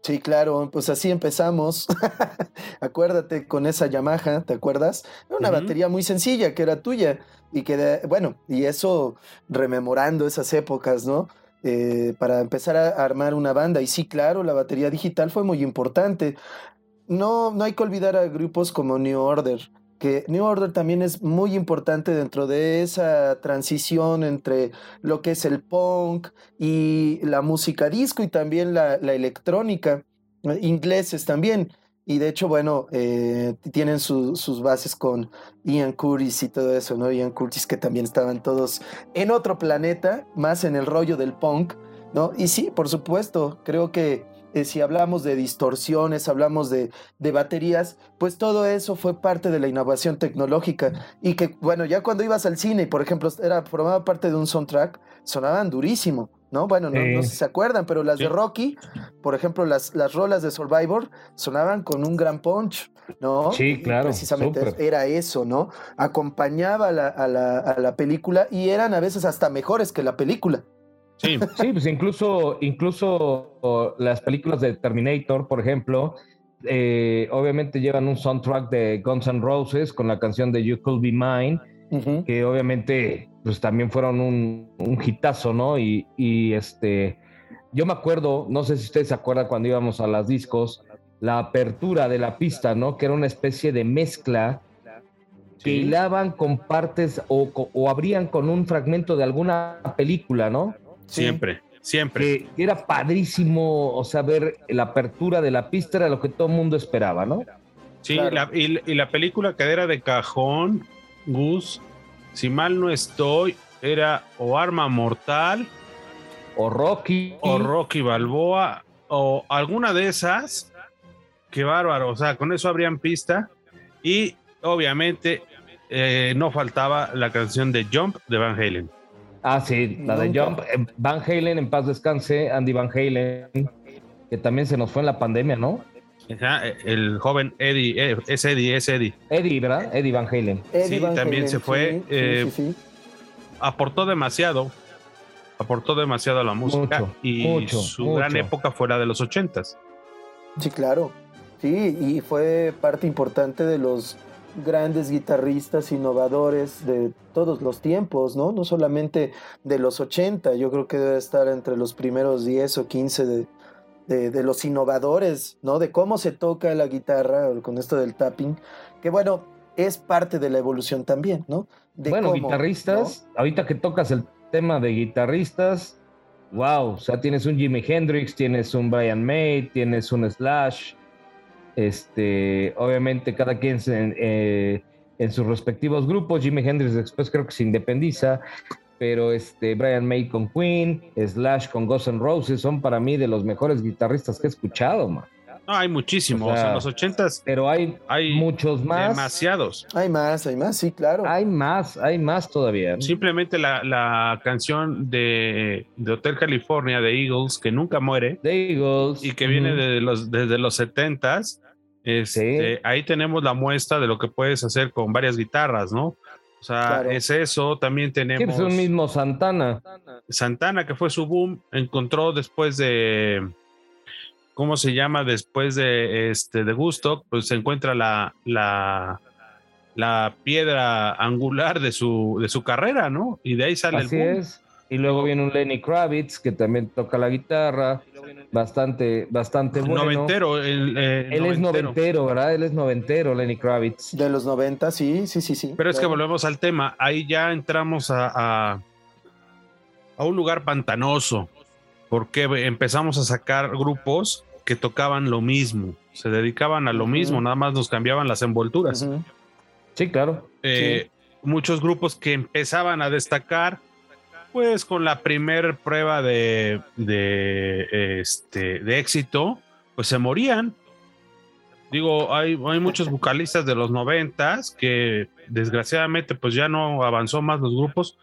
Sí, claro, pues así empezamos. (laughs) Acuérdate con esa Yamaha, ¿te acuerdas? Era una batería muy sencilla que era tuya y que, bueno, y eso rememorando esas épocas, ¿no? Eh, para empezar a armar una banda. Y sí, claro, la batería digital fue muy importante. No, no hay que olvidar a grupos como New Order, que New Order también es muy importante dentro de esa transición entre lo que es el punk y la música disco y también la, electrónica, eh, ingleses también. Y de hecho, bueno, eh, tienen sus bases con Ian Curtis y todo eso, ¿no? Ian Curtis que también estaban todos en otro planeta, más en el rollo del punk, ¿no? Y sí, por supuesto, creo que eh, si hablamos de distorsiones, hablamos de, baterías, pues todo eso fue parte de la innovación tecnológica. Y que, bueno, ya cuando ibas al cine y, por ejemplo, era, formaba parte de un soundtrack, sonaban durísimo, ¿no? Bueno, no, sé si se acuerdan, pero las de Rocky, por ejemplo, las, las rolas de Survivor, sonaban con un gran punch, ¿no? Sí, claro. precisamente era eso, ¿no? Acompañaba a la, a la película y eran a veces hasta mejores que la película. Sí. sí, pues incluso, incluso las películas de Terminator, por ejemplo, eh, obviamente llevan un soundtrack de Guns N' Roses con la canción de You Could Be Mine, que obviamente pues también fueron un, un hitazo, ¿no? Y, y, este, yo me acuerdo, no sé si ustedes se acuerdan cuando íbamos a las discos, la apertura de la pista, ¿no? Que era una especie de mezcla que hilaban con partes o, o abrían con un fragmento de alguna película, ¿no? Siempre, siempre. Que era padrísimo, o sea, ver la apertura de la pista era lo que todo el mundo esperaba, ¿no? Sí, y, la película que era de cajón, Gus, si mal no estoy, era o Arma Mortal, o Rocky, o Rocky Balboa, o alguna de esas. Qué bárbaro, o sea, con eso habrían pista. Y obviamente eh, no faltaba la canción de Jump de Van Halen. Ah, sí, la de Jump. Eh, Van Halen, en paz descanse, Andy Van Halen, que también se nos fue en la pandemia, ¿no? Eh, el joven Eddie, eh, es Eddie, es Eddie. Eddie, ¿verdad? Eddie Van Halen. sí, también se fue. aportó demasiado. Aportó demasiado a la música y su gran época fue la de los ochentas. Sí, claro. Sí, y fue parte importante de los grandes guitarristas innovadores de todos los tiempos, ¿no? No solamente de los 80, yo creo que debe estar entre los primeros 10 o 15 de, de, los innovadores, ¿no? De cómo se toca la guitarra con esto del tapping, que bueno, es parte de la evolución también, ¿no? bueno, guitarristas, ahorita que tocas el tema de guitarristas, wow, o sea, tienes un Jimi Hendrix, tienes un Brian May, tienes un Slash, este, obviamente cada quien eh, en sus respectivos grupos. Jimi Hendrix después creo que se independiza, pero este, Brian May con Queen, Slash con Guns N' Roses son para mí de los mejores guitarristas que he escuchado, man. No, hay muchísimos. en los ochentas. Pero hay, hay muchos más. Demasiados. Hay más, hay más, sí, claro. Hay más, hay más todavía. Simplemente la, canción de, Hotel California de Eagles, que nunca muere. De Eagles. Y que viene de los, desde los setentas. Este, ahí tenemos la muestra de lo que puedes hacer con varias guitarras, ¿no? O sea, es eso. También tenemos. Es un mismo Santana. Santana, que fue su boom, encontró después de. ¿Cómo se llama? Después de este de Gusto, pues se encuentra la, la, la piedra angular de su, de su carrera, ¿no? Y de ahí sale Así el boom. es. Y luego viene un Lenny Kravitz que también toca la guitarra. Bastante, bastante bueno. Noventero, el, eh, Él es noventero, ¿verdad? Él es noventero, Lenny Kravitz. De los 90, sí, sí, sí, sí. Pero es que volvemos al tema. Ahí ya entramos a, a, a un lugar pantanoso, porque empezamos a sacar grupos que tocaban lo mismo, se dedicaban a lo mismo, nada más nos cambiaban las envolturas. Sí, claro. Eh, Muchos grupos que empezaban a destacar, pues con la primer prueba de, de, este, de éxito, pues se morían. Digo, hay, hay muchos vocalistas de los noventas que desgraciadamente pues ya no avanzó más los grupos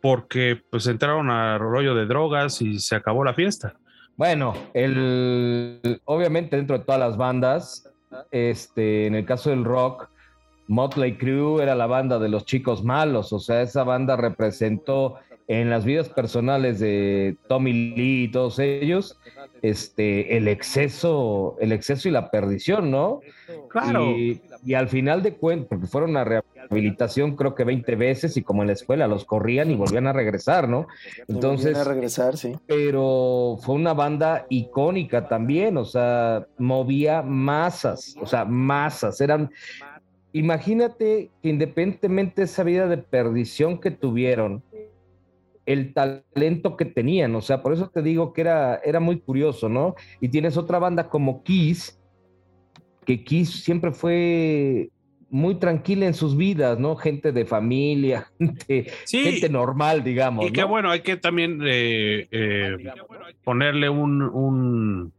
porque pues entraron a rollo de drogas y se acabó la fiesta. Bueno, el, obviamente dentro de todas las bandas, este, en el caso del rock, Motley Crue era la banda de los chicos malos, o sea, esa banda representó en las vidas personales de Tommy Lee y todos ellos, este, el exceso, el exceso y la perdición, ¿no? Claro. Y, y al final de cuentas, porque fueron a rehabilitación creo que 20 veces y como en la escuela los corrían y volvían a regresar, ¿no? Entonces, Volvían a regresar, sí. pero fue una banda icónica también, o sea, movía masas, o sea, masas, eran, imagínate que independientemente de esa vida de perdición que tuvieron, el talento que tenían, o sea, por eso te digo que era, era muy curioso, ¿no? Y tienes otra banda como Kiss, que Kiss siempre fue muy tranquila en sus vidas, ¿no? Gente de familia, (laughs) gente, Sí. gente normal, digamos. Y que ¿no? bueno, hay que también eh, eh, ponerle un, un-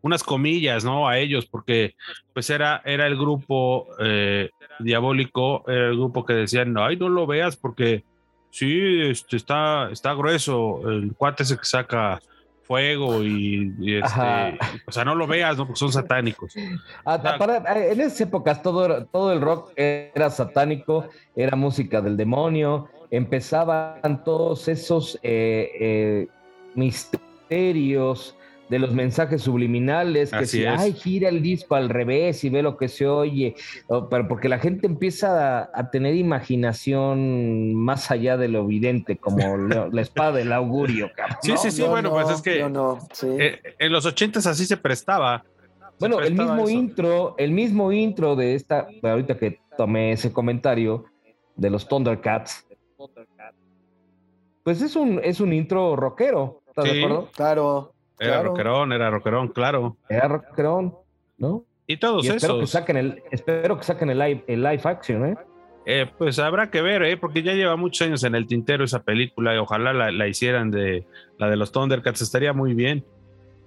unas comillas, ¿no? A ellos, porque pues era, era el grupo eh, diabólico, era el grupo que decían, ay, no lo veas porque sí, este, está, está grueso, el cuate ese que saca fuego y, y, este, o sea, no lo veas, ¿no? Porque son satánicos. Ah, para- en esas épocas todo, todo el rock era satánico, era música del demonio, empezaban todos esos eh, eh, misterios de los mensajes subliminales, que Así si, es. ay, gira el disco al revés y ve lo que se oye, o- pero porque la gente empieza a, a tener imaginación más allá de lo evidente, como (laughs) la, la espada del augurio. cabrón, Sí, ¿no? sí, sí, Yo bueno, pues no, es que no, sí. eh, en los ochentas así se prestaba. Se Bueno, el mismo eso. intro, el mismo intro de esta, ahorita que tomé ese comentario de los Thundercats, pues es un, es un intro rockero, ¿estás Sí. de acuerdo? Claro. Era claro. rockerón, era rockerón, claro. Era rockerón, ¿no? Y todos Y espero que esos. saquen el, espero que saquen el live, el live action, ¿eh? Eh, pues habrá que ver, ¿eh? porque ya lleva muchos años en el tintero esa película y ojalá la, la hicieran de la de los Thundercats, estaría muy bien.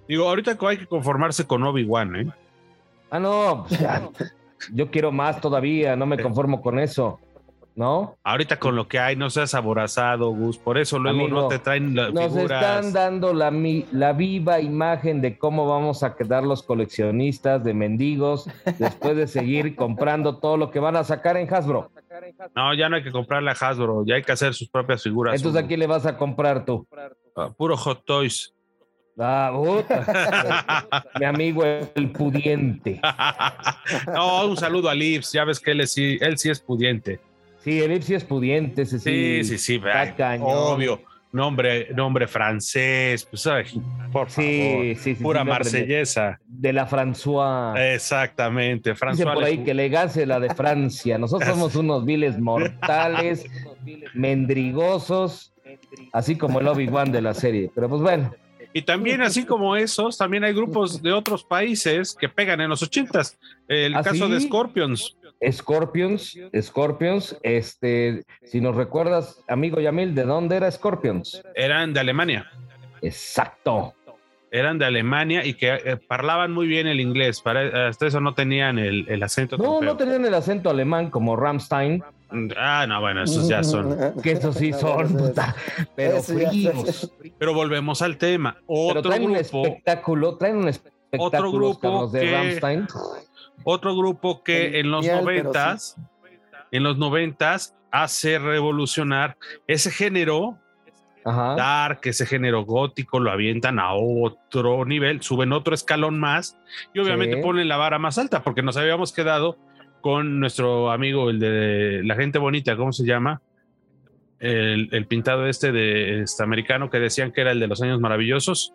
Digo, ahorita hay que conformarse con Obi-Wan, ¿eh? Ah, no, pues yo quiero más todavía, no me conformo con eso, ¿no? Ahorita con lo que hay, no seas aborazado, Gus, por eso luego Amigo, no te traen las Nos figuras. están dando la, la viva imagen de cómo vamos a quedar los coleccionistas de mendigos después de seguir comprando todo lo que van a sacar en Hasbro. No, ya no hay que comprarle a Hasbro, ya hay que hacer sus propias figuras. Entonces, ¿a quién le vas a comprar tú? Ah, Puro Hot Toys. Ah, puta. mi amigo el pudiente. (laughs) no, un saludo a Lips, ya ves que él, es, sí- él sí es pudiente. Sí, el Ipsi es pudiente, ese Sí, sí. sí, cañón. obvio. Nombre, nombre francés, pues ay, por favor. Sí, sí, sí, Pura de- marsellesa. De la François. Exactamente. Dice François por ahí Le- que elegase la de Francia. Nosotros (laughs) somos unos viles mortales, mendrigosos, así como el Obi-Wan de la serie. Pero pues bueno, Y también, así como esos, también hay grupos de otros países que pegan en los ochentas. El ¿Ah, caso de? Scorpions. Scorpions, Scorpions, este, si nos recuerdas, amigo Yamil, ¿de dónde era Scorpions? Eran de Alemania. Exacto. Eran de Alemania y que eh, parlaban muy bien el inglés. Para, hasta eso no tenían el, el acento. No, no tenían el acento alemán como Ramstein, Ah, no, bueno, esos ya son. (laughs) que esos sí son, (laughs) puta, pero fríos. Pero volvemos al tema. Pero Otro traen un espectáculo, traen un espectáculo Otro grupo Carlos, de que- Ramstein. Otro grupo que El en los Miel, noventas, en los noventas hace revolucionar ese género Ajá. dark, ese género gótico, lo avientan a otro nivel, suben otro escalón más y obviamente Sí. ponen la vara más alta porque nos habíamos quedado con nuestro amigo, el de la gente bonita, ¿cómo se llama? El, el pintado este de este americano que decían que era el de los años maravillosos.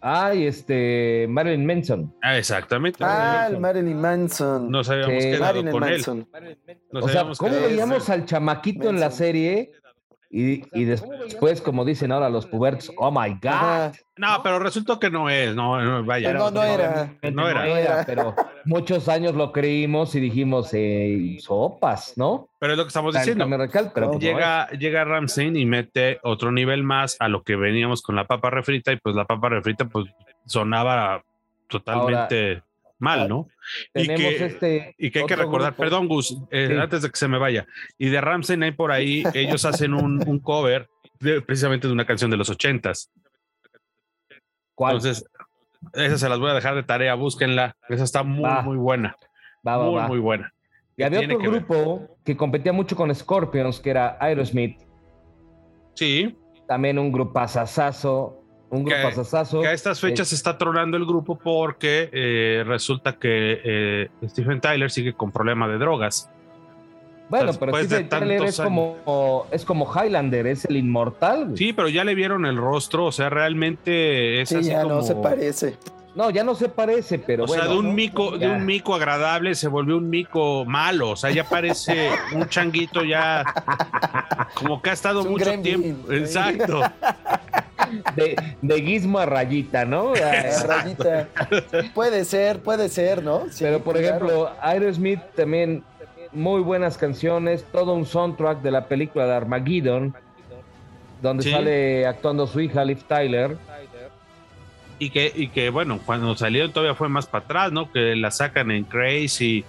Ay, este, Marilyn Manson. Ah, exactamente. Ah, el Marilyn Manson. Nos habíamos Sí. quedado Marilyn con él. Manson. Nos o sea, ¿cómo veíamos al chamaquito en la serie? Y, y después, como dicen ahora los pubertos, oh my God. Ajá. No, pero resultó que no es, no, no, vaya. No, no era. No era. No era. pero muchos años lo creímos y dijimos, eh, sopas, ¿no? Pero es lo que estamos Tal- diciendo. me recal- pero pues no Llega, llega Ramsey y mete otro nivel más a lo que veníamos con la papa refrita, y pues la papa refrita pues sonaba totalmente mal, ¿no? y que- este. Y que hay que recordar, grupo. perdón Gus, eh, Sí. antes de que se me vaya, y de Ramsey hay por ahí, (laughs) ellos hacen un, un cover de, precisamente de una canción de los ochentas. ¿Cuál? Entonces, esa se las voy a dejar de tarea, búsquenla. Esa está muy, Va. muy buena. va, va, muy, muy buena. y había tiene otro que ver. grupo que competía mucho con Scorpions, que era Aerosmith. Sí, También un grupazazazo. Un Que- grupazazazo. que a estas fechas se está tronando el grupo porque eh, resulta que eh, Stephen Tyler sigue con problema de drogas. Bueno, pero después Steve Tyler es como, es como Highlander, es el inmortal. güey. Sí, pero ya le vieron el rostro, o sea, realmente es Sí, así ya como... no se parece. No, ya no se parece, pero O bueno. sea, de un ¿no? mico, de un mico agradable se volvió un mico malo. O sea, ya parece (laughs) un changuito ya como que ha estado Es mucho gremlin. tiempo. Exacto. De, de guismo a rayita, ¿no? (laughs) Rayita. Puede ser, puede ser, ¿no? Sí, Pero por claro. ejemplo, Aerosmith también muy buenas canciones, todo un soundtrack de la película de Armageddon, donde Sí. sale actuando su hija Liv Tyler. Y que, y que bueno, cuando salieron todavía fue más para atrás, ¿no? Que la sacan en Crazy y,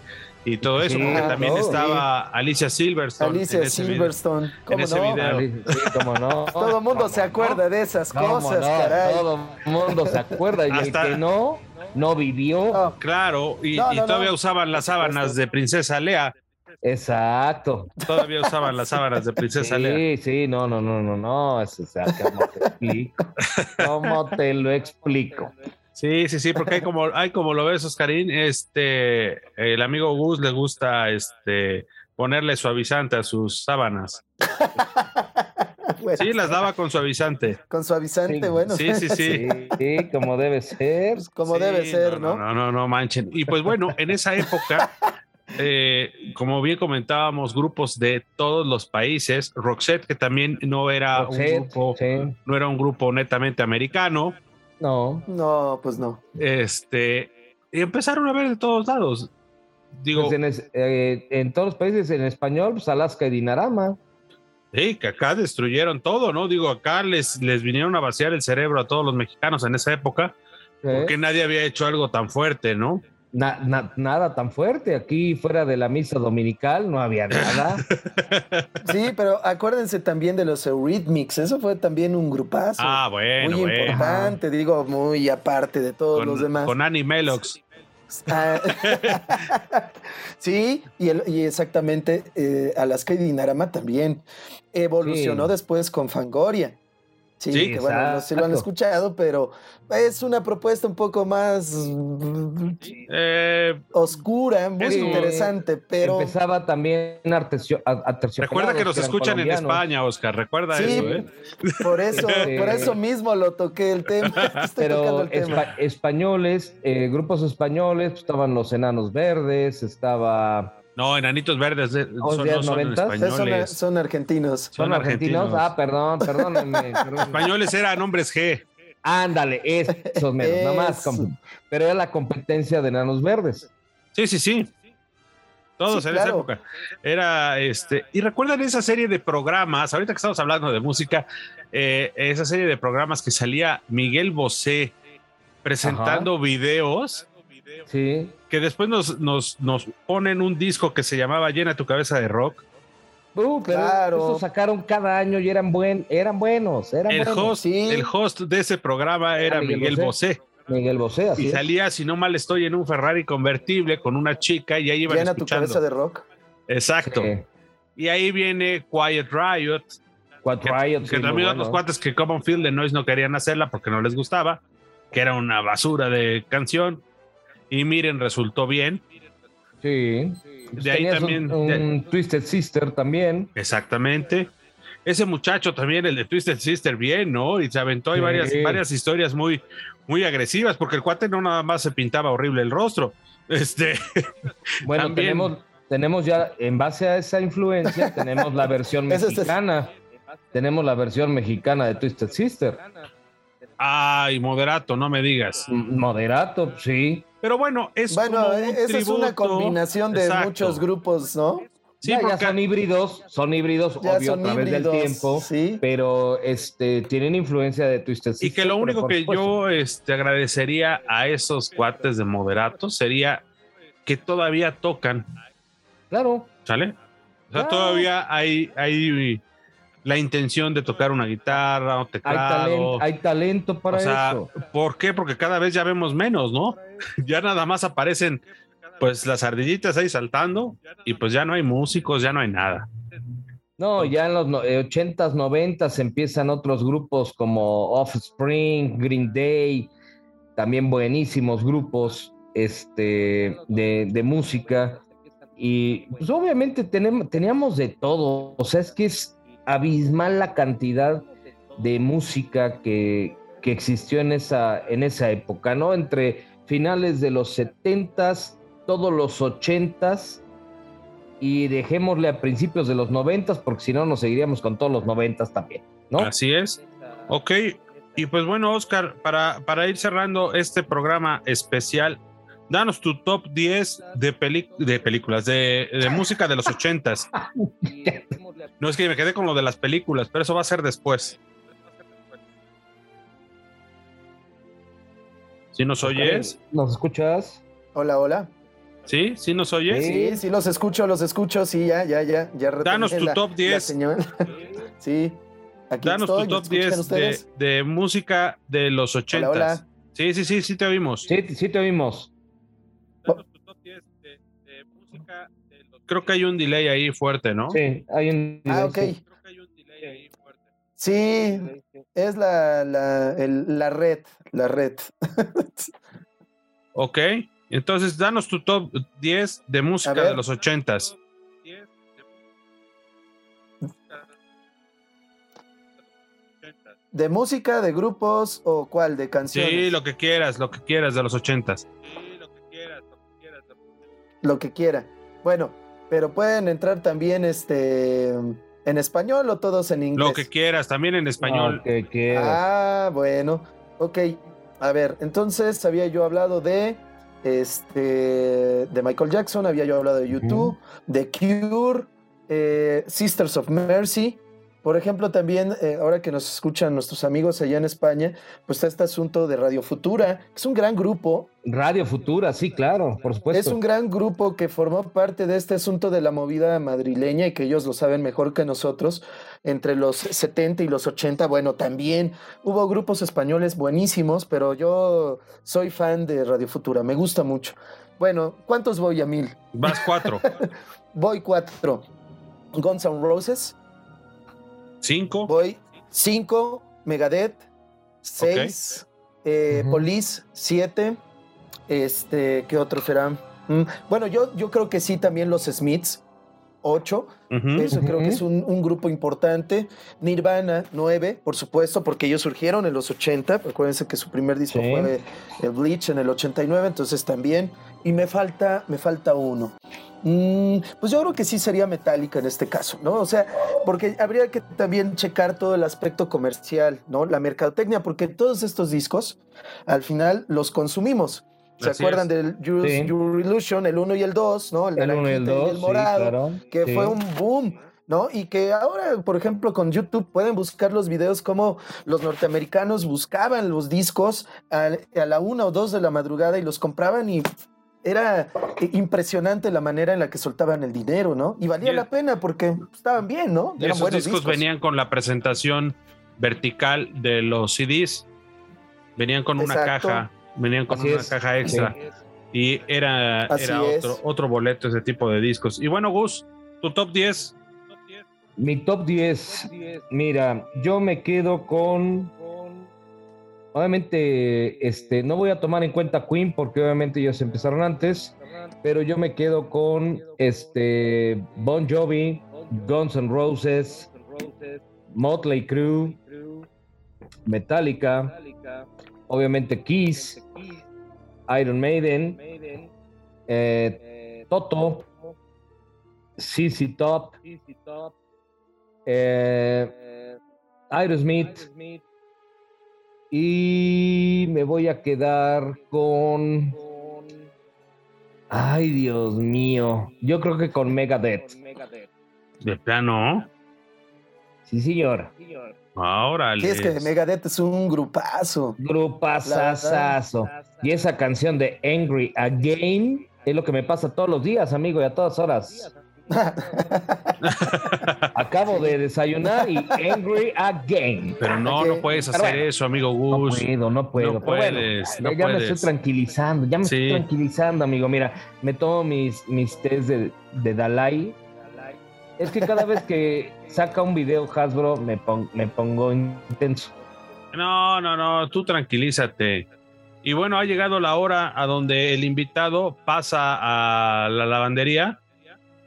y todo eso, Sí, porque también no, estaba Alicia Silverstone. Alicia en ese video. Silverstone. ¿Cómo ese no? video. Sí, cómo no. (laughs) Todo el mundo se acuerda de esas ¿Cómo cosas, no? caray. Todo el mundo se acuerda y Hasta- el que no, no vivió. No, Claro, y, No, y no, todavía no. usaban las sábanas de Princesa Lea. Exacto. Todavía usaban las sábanas de Princesa Lea. Sí, sí, no, no, no, no, no. Es, o sea, ¿cómo te explico? (laughs) ¿Cómo te lo explico? Sí, sí, sí, porque hay como, (laughs) hay como lo ves, Oscarín, este, el amigo Gus le gusta este ponerle suavizante a sus sábanas. (laughs) bueno, Sí, las daba con suavizante. Con suavizante, Sí. bueno. Sí, (laughs) sí, sí. Sí, como debe ser. Pues como Sí, debe ser, ¿no? No, no, no, manchen. Y pues bueno, en esa época, eh, como bien comentábamos, grupos de todos los países, Roxette, que también no era Roxette, un grupo, sí. no era un grupo netamente americano, No. No, pues no. este, y empezaron a ver de todos lados. Digo, Pues en, es- eh, en todos los países en español, pues Alaska y Dinarama. Sí, que acá destruyeron todo, ¿no? Digo, acá les, les vinieron a vaciar el cerebro a todos los mexicanos en esa época, ¿eh? porque nadie había hecho algo tan fuerte, ¿no? Na- na- nada tan fuerte. Aquí fuera de la misa dominical no había nada. (laughs) Sí, pero acuérdense también de los Eurythmics. Eso fue también un grupazo. ah, bueno, muy bueno. importante, digo, muy aparte de todos los demás. con Annie Melox. Ah, (laughs) sí, y, el- y exactamente, eh, Alaska y Dinarama también evolucionó Sí. después con Fangoria. Sí, Sí, que bueno, no sé si lo han escuchado, pero es una propuesta un poco más Eh, oscura, muy interesante, pero Empezaba también artecio- recuerda que nos escuchan en. España, Oscar. Recuerda Sí, eso, ¿eh? por eso, (laughs) Sí. por eso mismo lo toqué el tema. (laughs) Estoy tocando Pero el tema. espa- españoles, eh, grupos españoles, pues, estaban los Enanos Verdes, estaba... No, Enanitos Verdes eh, ¿Los son, no son 90? Son, españoles. son argentinos. ¿Son, argentinos? argentinos. Ah, perdón, perdónenme. (laughs) perdón. Españoles eran hombres G. Ándale, esos menos, (laughs) nada más. Eso. com- Pero era la competencia de Enanos Verdes. Sí, sí, sí. Todos Sí, en esa época. Era este. Y recuerdan esa serie de programas, ahorita que estamos hablando de música, eh, esa serie de programas que salía Miguel Bosé presentando videos Sí. Que después nos, nos, nos ponen un disco que se llamaba Llena tu cabeza de rock. Uh, pero Claro. esos sacaron cada año y eran, buen, eran buenos. Eran El buenos. host, sí. el host de ese programa era Miguel Miguel Bosé. Miguel Bosé, así Y es. salía, si no mal estoy, en un Ferrari convertible con una chica y ahí iban Llena tu cabeza de rock. Exacto. Sí. Y ahí viene Quiet Riot, que, Riot, que sí, también bueno. otros cuates que Common Field de Noise no querían hacerla porque no les gustaba, que era una basura de canción. Y miren, resultó bien. Sí. De ahí Tenías también- Un, un Twisted Sister también. Exactamente. ese muchacho también, el de Twisted Sister, bien, ¿no? Y se aventó ahí varias, varias historias muy, muy agresivas, porque el cuate no nada más se pintaba horrible el rostro. (laughs) Este. Bueno, tenemos, tenemos ya, en base a esa influencia, tenemos la versión (laughs) mexicana. tenemos la versión mexicana de Twisted Sister. Ay, moderato, no me digas. Moderato, sí. Pero bueno, es bueno, esa es una combinación de muchos grupos, ¿no? Sí, ya, porque... son híbridos, son híbridos, obvio, a través del tiempo, ¿sí? pero este, tienen influencia de Twisted Sister. Y que lo único que yo este, agradecería a esos cuates de moderato sería que todavía tocan. Claro. ¿Sale? O sea, todavía hay, hay la intención de tocar una guitarra o teclado. Hay talento, para o sea, eso. ¿Por qué? Porque cada vez ya vemos menos, ¿no? (laughs) ya nada más aparecen pues las ardillitas ahí saltando y pues ya no hay músicos, ya no hay nada. No, ya en los 80s, 90s empiezan otros grupos como Offspring, Green Day, también buenísimos grupos este, de, música. Y pues obviamente tenemos, teníamos de todo. O sea, es que es abismal la cantidad de música que, que existió en esa, en esa época, ¿no? Entre finales de los 70s todos los ochentas y dejémosle a principios de los noventas, porque si no nos seguiríamos con todos los noventas también, ¿no? Así es. Ok, y pues bueno, Oscar, para, para ir cerrando este programa especial, danos tu top 10 de, de películas, de, de, música de los ochentas. (laughs) (laughs) No es que me quedé con lo de las películas, pero eso va a ser después. ¿Sí nos oyes? ¿Nos escuchas? Hola, hola. ¿Sí? ¿Sí nos oyes? Sí, sí, los escucho, los escucho, sí, ya, ya, ya. ya Danos tu top 10. (laughs) sí, aquí Danos tu top 10 de, música de los 80. Hola, hola. Sí, sí, sí, sí te oímos. Sí, sí te oímos. Danos tu top 10 de, música de los... Creo que hay un delay ahí fuerte, ¿no? Sí, hay un delay. Ah, ok. Creo que hay un delay ahí fuerte. Sí, es la, la, el, la red, la red. ok. Entonces, danos tu top 10 de música de los ochentas. ¿De música, de grupos o cuál? ¿De canciones? Sí, lo que quieras, lo que quieras de los ochentas. Sí, lo que quieras, lo que quieras. Lo que quiera. Bueno, pero pueden entrar también este en español o todos en inglés. Lo que quieras, también en español. Ah, bueno. Ok. A ver, entonces había yo hablado de este, de Michael Jackson, había yo hablado de YouTube, de Cure, eh, Sisters of Mercy. Por ejemplo, también, eh, ahora que nos escuchan nuestros amigos allá en España, pues está este asunto de Radio Futura, que es un gran grupo. Radio Futura, sí, claro, por supuesto. Es un gran grupo que formó parte de este asunto de la movida madrileña y que ellos lo saben mejor que nosotros, entre los 70 y los 80. Bueno, también hubo grupos españoles buenísimos, pero yo soy fan de Radio Futura, me gusta mucho. Bueno, ¿cuántos voy a mil? Vas cuatro. (laughs) voy cuatro. Guns N' Roses. Cinco. Voy cinco, Megadeth, seis, eh, Police, siete. Este, ¿qué otro será? Mm, bueno, yo, yo creo que sí, también los Smiths, ocho. Eso creo que es un, grupo importante. Nirvana, nueve, por supuesto, porque ellos surgieron en los 80. Acuérdense que su primer disco fue el Bleach en el 89, entonces también. Y me falta, me falta uno. Mm, pues yo creo que sí sería metálica en este caso, ¿no? O sea, porque habría que también checar todo el aspecto comercial, ¿no? La mercadotecnia, porque todos estos discos al final los consumimos. ¿Se acuerdan del Your, Illusion, el 1 y el 2, ¿no? El, 1 y el 2, morado, que fue un boom. ¿no? Y que ahora, por ejemplo, con YouTube pueden buscar los videos como los norteamericanos buscaban los discos a, a la una o dos de la madrugada y los compraban y era impresionante la manera en la que soltaban el dinero, ¿no? Y valía la pena porque estaban bien, ¿no? Eran esos discos, venían con la presentación vertical de los CDs. Venían con una caja, venían con una caja extra. Y era, era otro, otro boleto ese tipo de discos. Y bueno, Gus, tu top 10. Mi top 10. Mira, yo me quedo con Obviamente, este, no voy a tomar en cuenta Queen porque obviamente ellos empezaron antes, pero yo me quedo con este Bon Jovi, Guns N' Roses, Motley Crue, Metallica, obviamente Kiss, Iron Maiden, eh, Toto, CC Top, eh, Aerosmith y me voy a quedar con Ay, Dios mío. Yo creo que con Megadeth. De plano. Sí, señor. Ahora Sí, es que Megadeth es un grupazo. Grupazazazo. Y esa canción de Angry Again es lo que me pasa todos los días, amigo, y a todas horas. (laughs) Acabo de desayunar y Angry Again. Pero no, no puedes hacer eso, amigo No Gus. puedo, no puedo. No Pero bueno, puedes, ya, no ya me estoy tranquilizando, ya me Sí. estoy tranquilizando, amigo. Mira, me tomo mis, mis test de, de Dalai. Es que cada vez que saca un video Hasbro me, pon- me pongo intenso. No, no, no, tú tranquilízate. Y bueno, ha llegado la hora a donde el invitado pasa a la lavandería,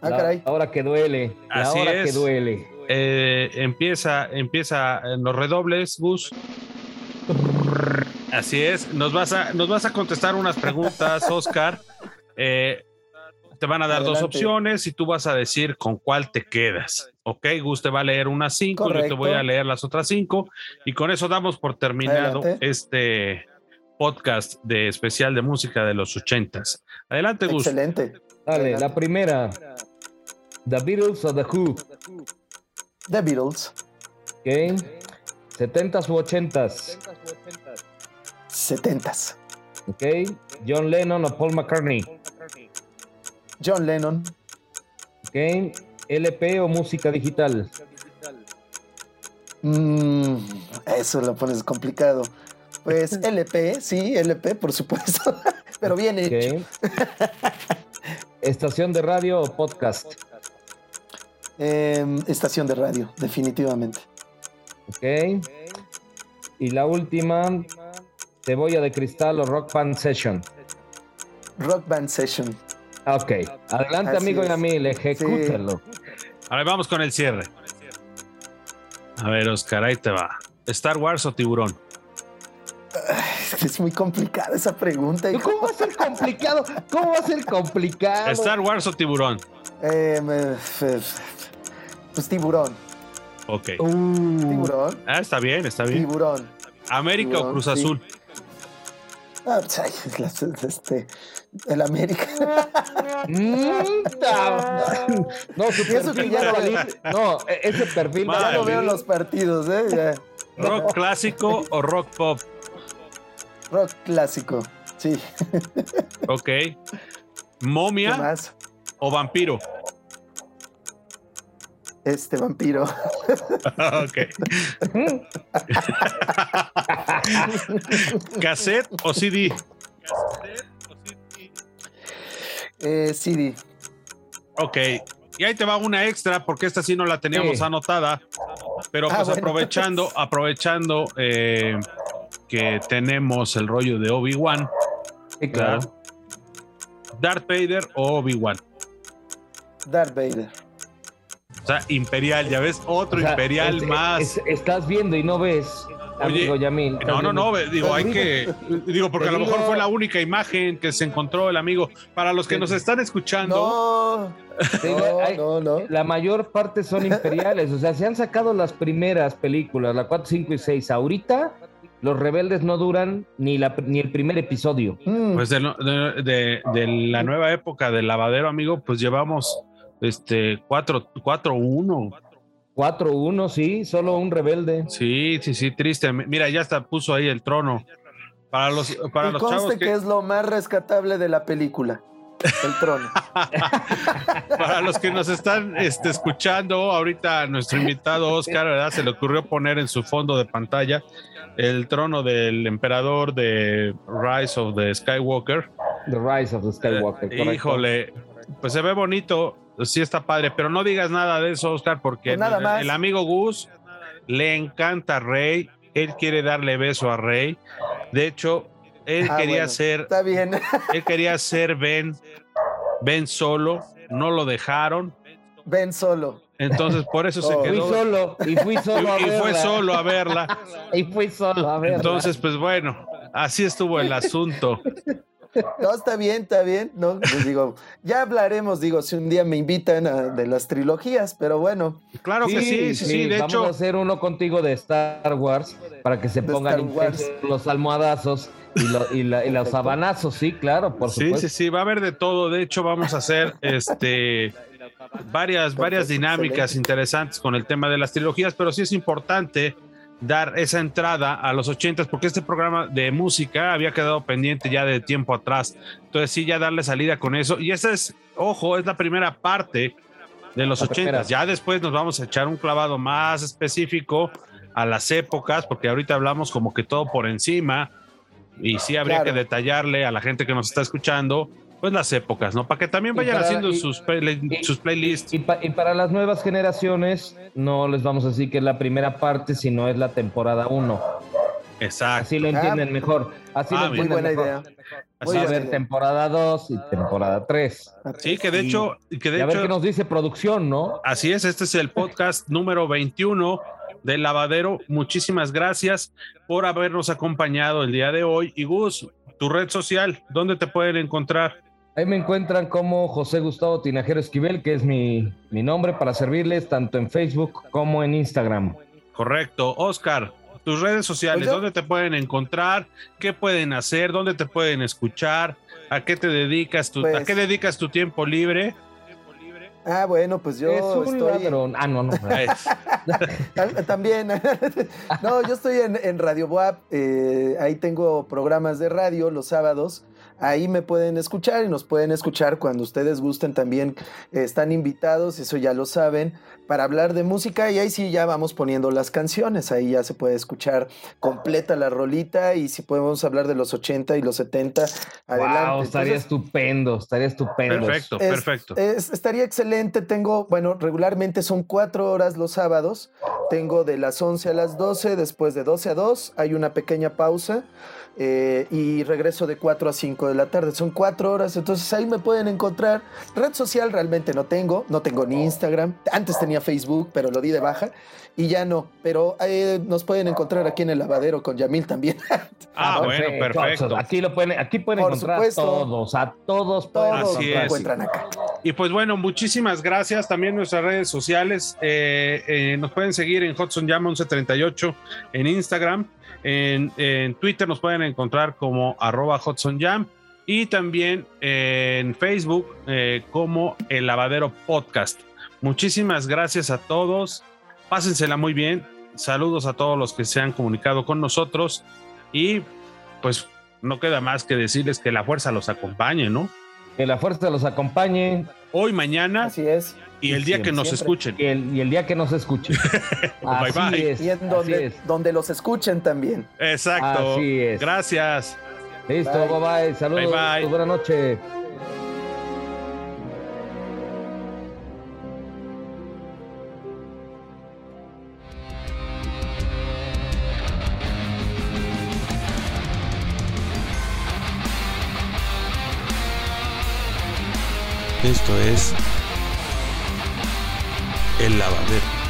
Ah, La- caray. La hora que duele, la Así hora es. que duele. eh, empieza, empieza en los redobles, Gus. Así es, nos vas a, nos vas a contestar unas preguntas, Oscar. Eh, te van a dar dos opciones y tú vas a decir con cuál te quedas. Ok, Gus te va a leer unas cinco, yo te Correcto. voy a leer las otras cinco y con eso damos por terminado Adelante. este podcast de especial de música de los ochentas. Adelante, Gus. Excelente. Dale, Adelante. la primera. The Beatles o The Who, The Beatles, ¿ok? 70s u 80s, 70s. ¿ok? John Lennon o Paul McCartney, John Lennon, ¿ok? LP o música digital, Mm, eso lo pones complicado. Pues (laughs) LP, sí, LP, por supuesto. (laughs) Pero bien hecho. Estación de radio o podcast, Em, estación de radio, definitivamente. ¿ok? Y la última, cebolla de cristal o rock band session. Rock Band Session. Ok, adelante Así amigo es. Yamil, ejecútalo. A ver, vamos con el cierre. A ver, Oscar, ahí te va. ¿Star Wars o tiburón? Es muy complicada esa pregunta. hijo. ¿Cómo va a ser complicado? ¿Cómo va a ser complicado? ¿Star Wars o tiburón? Em, eh, f- pues tiburón. Ok. Uh, Tiburón. Ah, está bien, está bien. Tiburón. ¿América o Cruz sí. Azul? Ah, pues, ay, (laughs) las- este, el América. (laughs) mm, no, eso que ya va a no- valer- No, e- ese perfil Ya no veo los partidos, ¿eh? Ya. ¿Rock clásico o rock pop? Rock clásico. Sí. Ok. ¿Qué ¿Momia más? o vampiro? Este vampiro. (laughs) ok. (laughs) ¿Cassette o CD? Eh, CD. Ok. Y ahí te va una extra, porque esta sí no la teníamos Sí. anotada. Pero Ah, pues bueno. aprovechando, aprovechando eh, que tenemos el rollo de Obi-Wan, Sí, claro. Darth Vader o Obi-Wan. Darth Vader. O sea, Imperial, ya ves, otro O sea, Imperial es- más. es- estás viendo y no ves, Oye, amigo Yamil. No, no, no, digo, hay que, digo, porque a lo mejor fue la única imagen que se encontró el amigo. Para los que Te- nos están escuchando, No. Digo, No, hay- no, no. La mayor parte son imperiales, o sea, se han sacado las primeras películas, la 4, 5 y 6. Ahorita los rebeldes no duran ni, la, ni el primer episodio. Mm, pues de, no- de- de- de la nueva época del lavadero, amigo, pues llevamos este 4-1. 4-1, sí, solo un rebelde. Sí, sí, sí, triste. Mira, ya hasta puso ahí el trono. Para los, para y los conste chavos que... que, es lo más rescatable de la película. El trono. (laughs) para los que nos están este, escuchando, ahorita nuestro invitado Oscar, ¿verdad? Se le ocurrió poner en su fondo de pantalla el trono del emperador de Rise of the Skywalker. The Rise of the Skywalker. Eh, correcto. híjole, pues se ve bonito, sí está padre, pero no digas nada de eso, Oscar, porque Pues nada el, más. el amigo Gus le encanta a Rey, él quiere darle beso a Rey. De hecho, él Ah, quería bueno, ser, Está bien. (laughs) él quería ser Ben, Ben solo, no lo dejaron. Ven solo. Entonces, por eso se Oh. quedó. Fui solo, y fui solo a y, y fue verla. solo a verla. (laughs) Y fui solo a verla. Entonces, pues bueno, así estuvo el asunto. No, está bien, está bien. No, pues digo, ya hablaremos, digo, si un día me invitan a- de las trilogías, pero bueno, Claro que sí, sí, sí. De vamos hecho, a hacer uno contigo de Star Wars para que se pongan los almohadazos y, lo- y la- y los sabanazos, sí, claro, por sí, supuesto. sí, sí, va a haber de todo. De hecho, vamos a hacer este varias, varias dinámicas excelente. interesantes con el tema de las trilogías, pero sí es importante dar esa entrada a los ochentas, porque este programa de música había quedado pendiente ya de tiempo atrás. Entonces, sí, ya darle salida con eso. Y esa es, ojo, es la primera parte de los La ochentas. primera. Ya después nos vamos a echar un clavado más específico a las épocas, porque ahorita hablamos como que todo por encima. Y sí habría Claro. que detallarle a la gente que nos está escuchando, pues las épocas, ¿no? Para que también vayan para- haciendo y- sus, play- y- sus playlists. Y, pa- y para las nuevas generaciones, no les vamos a decir que es la primera parte, sino es la temporada 1. Exacto. Así lo entienden mejor. Así Ah, lo muy entienden buena mejor. idea. Así Va a idea. temporada 2 y temporada 3. Sí, que de hecho, que de Y a ver hecho, qué nos dice producción, ¿no? así es, este es el podcast número 21 del lavadero. Muchísimas gracias por habernos acompañado el día de hoy. Y Gus, tu red social, ¿dónde te pueden encontrar? Ahí me encuentran como José Gustavo Tinajero Esquivel, que es mi, mi nombre para servirles tanto en Facebook como en Instagram. Correcto. Oscar, tus redes sociales, Pues ¿dónde te pueden encontrar? ¿Qué pueden hacer? ¿Dónde te pueden escuchar? ¿A qué te dedicas tu, a Pues- qué dedicas tu tiempo libre? Ah, bueno, pues yo es un estoy ladrón. Ah, no, no. (laughs) También. (laughs) no, yo estoy en, en Radio Boab. eh, ahí tengo programas de radio los sábados. Ahí me pueden escuchar y nos pueden escuchar cuando ustedes gusten también. eh, están invitados, eso ya lo saben, para hablar de música. Y ahí sí ya vamos poniendo las canciones. Ahí ya se puede escuchar completa la rolita. Y si podemos hablar de los 80 y los 70, adelante. Wow, estaría Entonces, estupendo, estaría estupendo. perfecto, es- perfecto. es- estaría excelente. Tengo, bueno, regularmente son cuatro horas los sábados. Tengo de las 11 a las 12, después de 12 a 2 hay una pequeña pausa eh, y regreso de 4 a 5 de la tarde. Son cuatro horas, entonces ahí me pueden encontrar. Red social realmente no tengo, no tengo ni Instagram. Antes tenía Facebook, pero lo di de baja y ya no. Pero eh, nos pueden encontrar aquí en el lavadero con Yamil también. (laughs) Ah, bueno, perfecto. Aquí lo pueden, aquí pueden Por encontrar supuesto. a todos, a todos Todos Así me es. encuentran acá. Y pues bueno, muchísimas gracias. También nuestras redes sociales. eh, eh, nos pueden seguir en Hudson Jam 1138 en Instagram. En, en Twitter nos pueden encontrar como arroba Hudson Jam. Y también en Facebook eh, como El Lavadero Podcast. Muchísimas gracias a todos. Pásensela muy bien. Saludos a todos los que se han comunicado con nosotros. Y pues no queda más que decirles que la fuerza los acompañe, ¿no? Que la fuerza los acompañe Hoy, mañana Así es. Y el día que nos Siempre. escuchen. y el, y el día que nos escuchen. (laughs) Bye, así bye. es. Y en así donde, es. donde los escuchen también. Exacto. Así es. Gracias. Listo, Bye. bye bye. Saludos. Bye, bye. Buenas noches. Esto es el lavadero.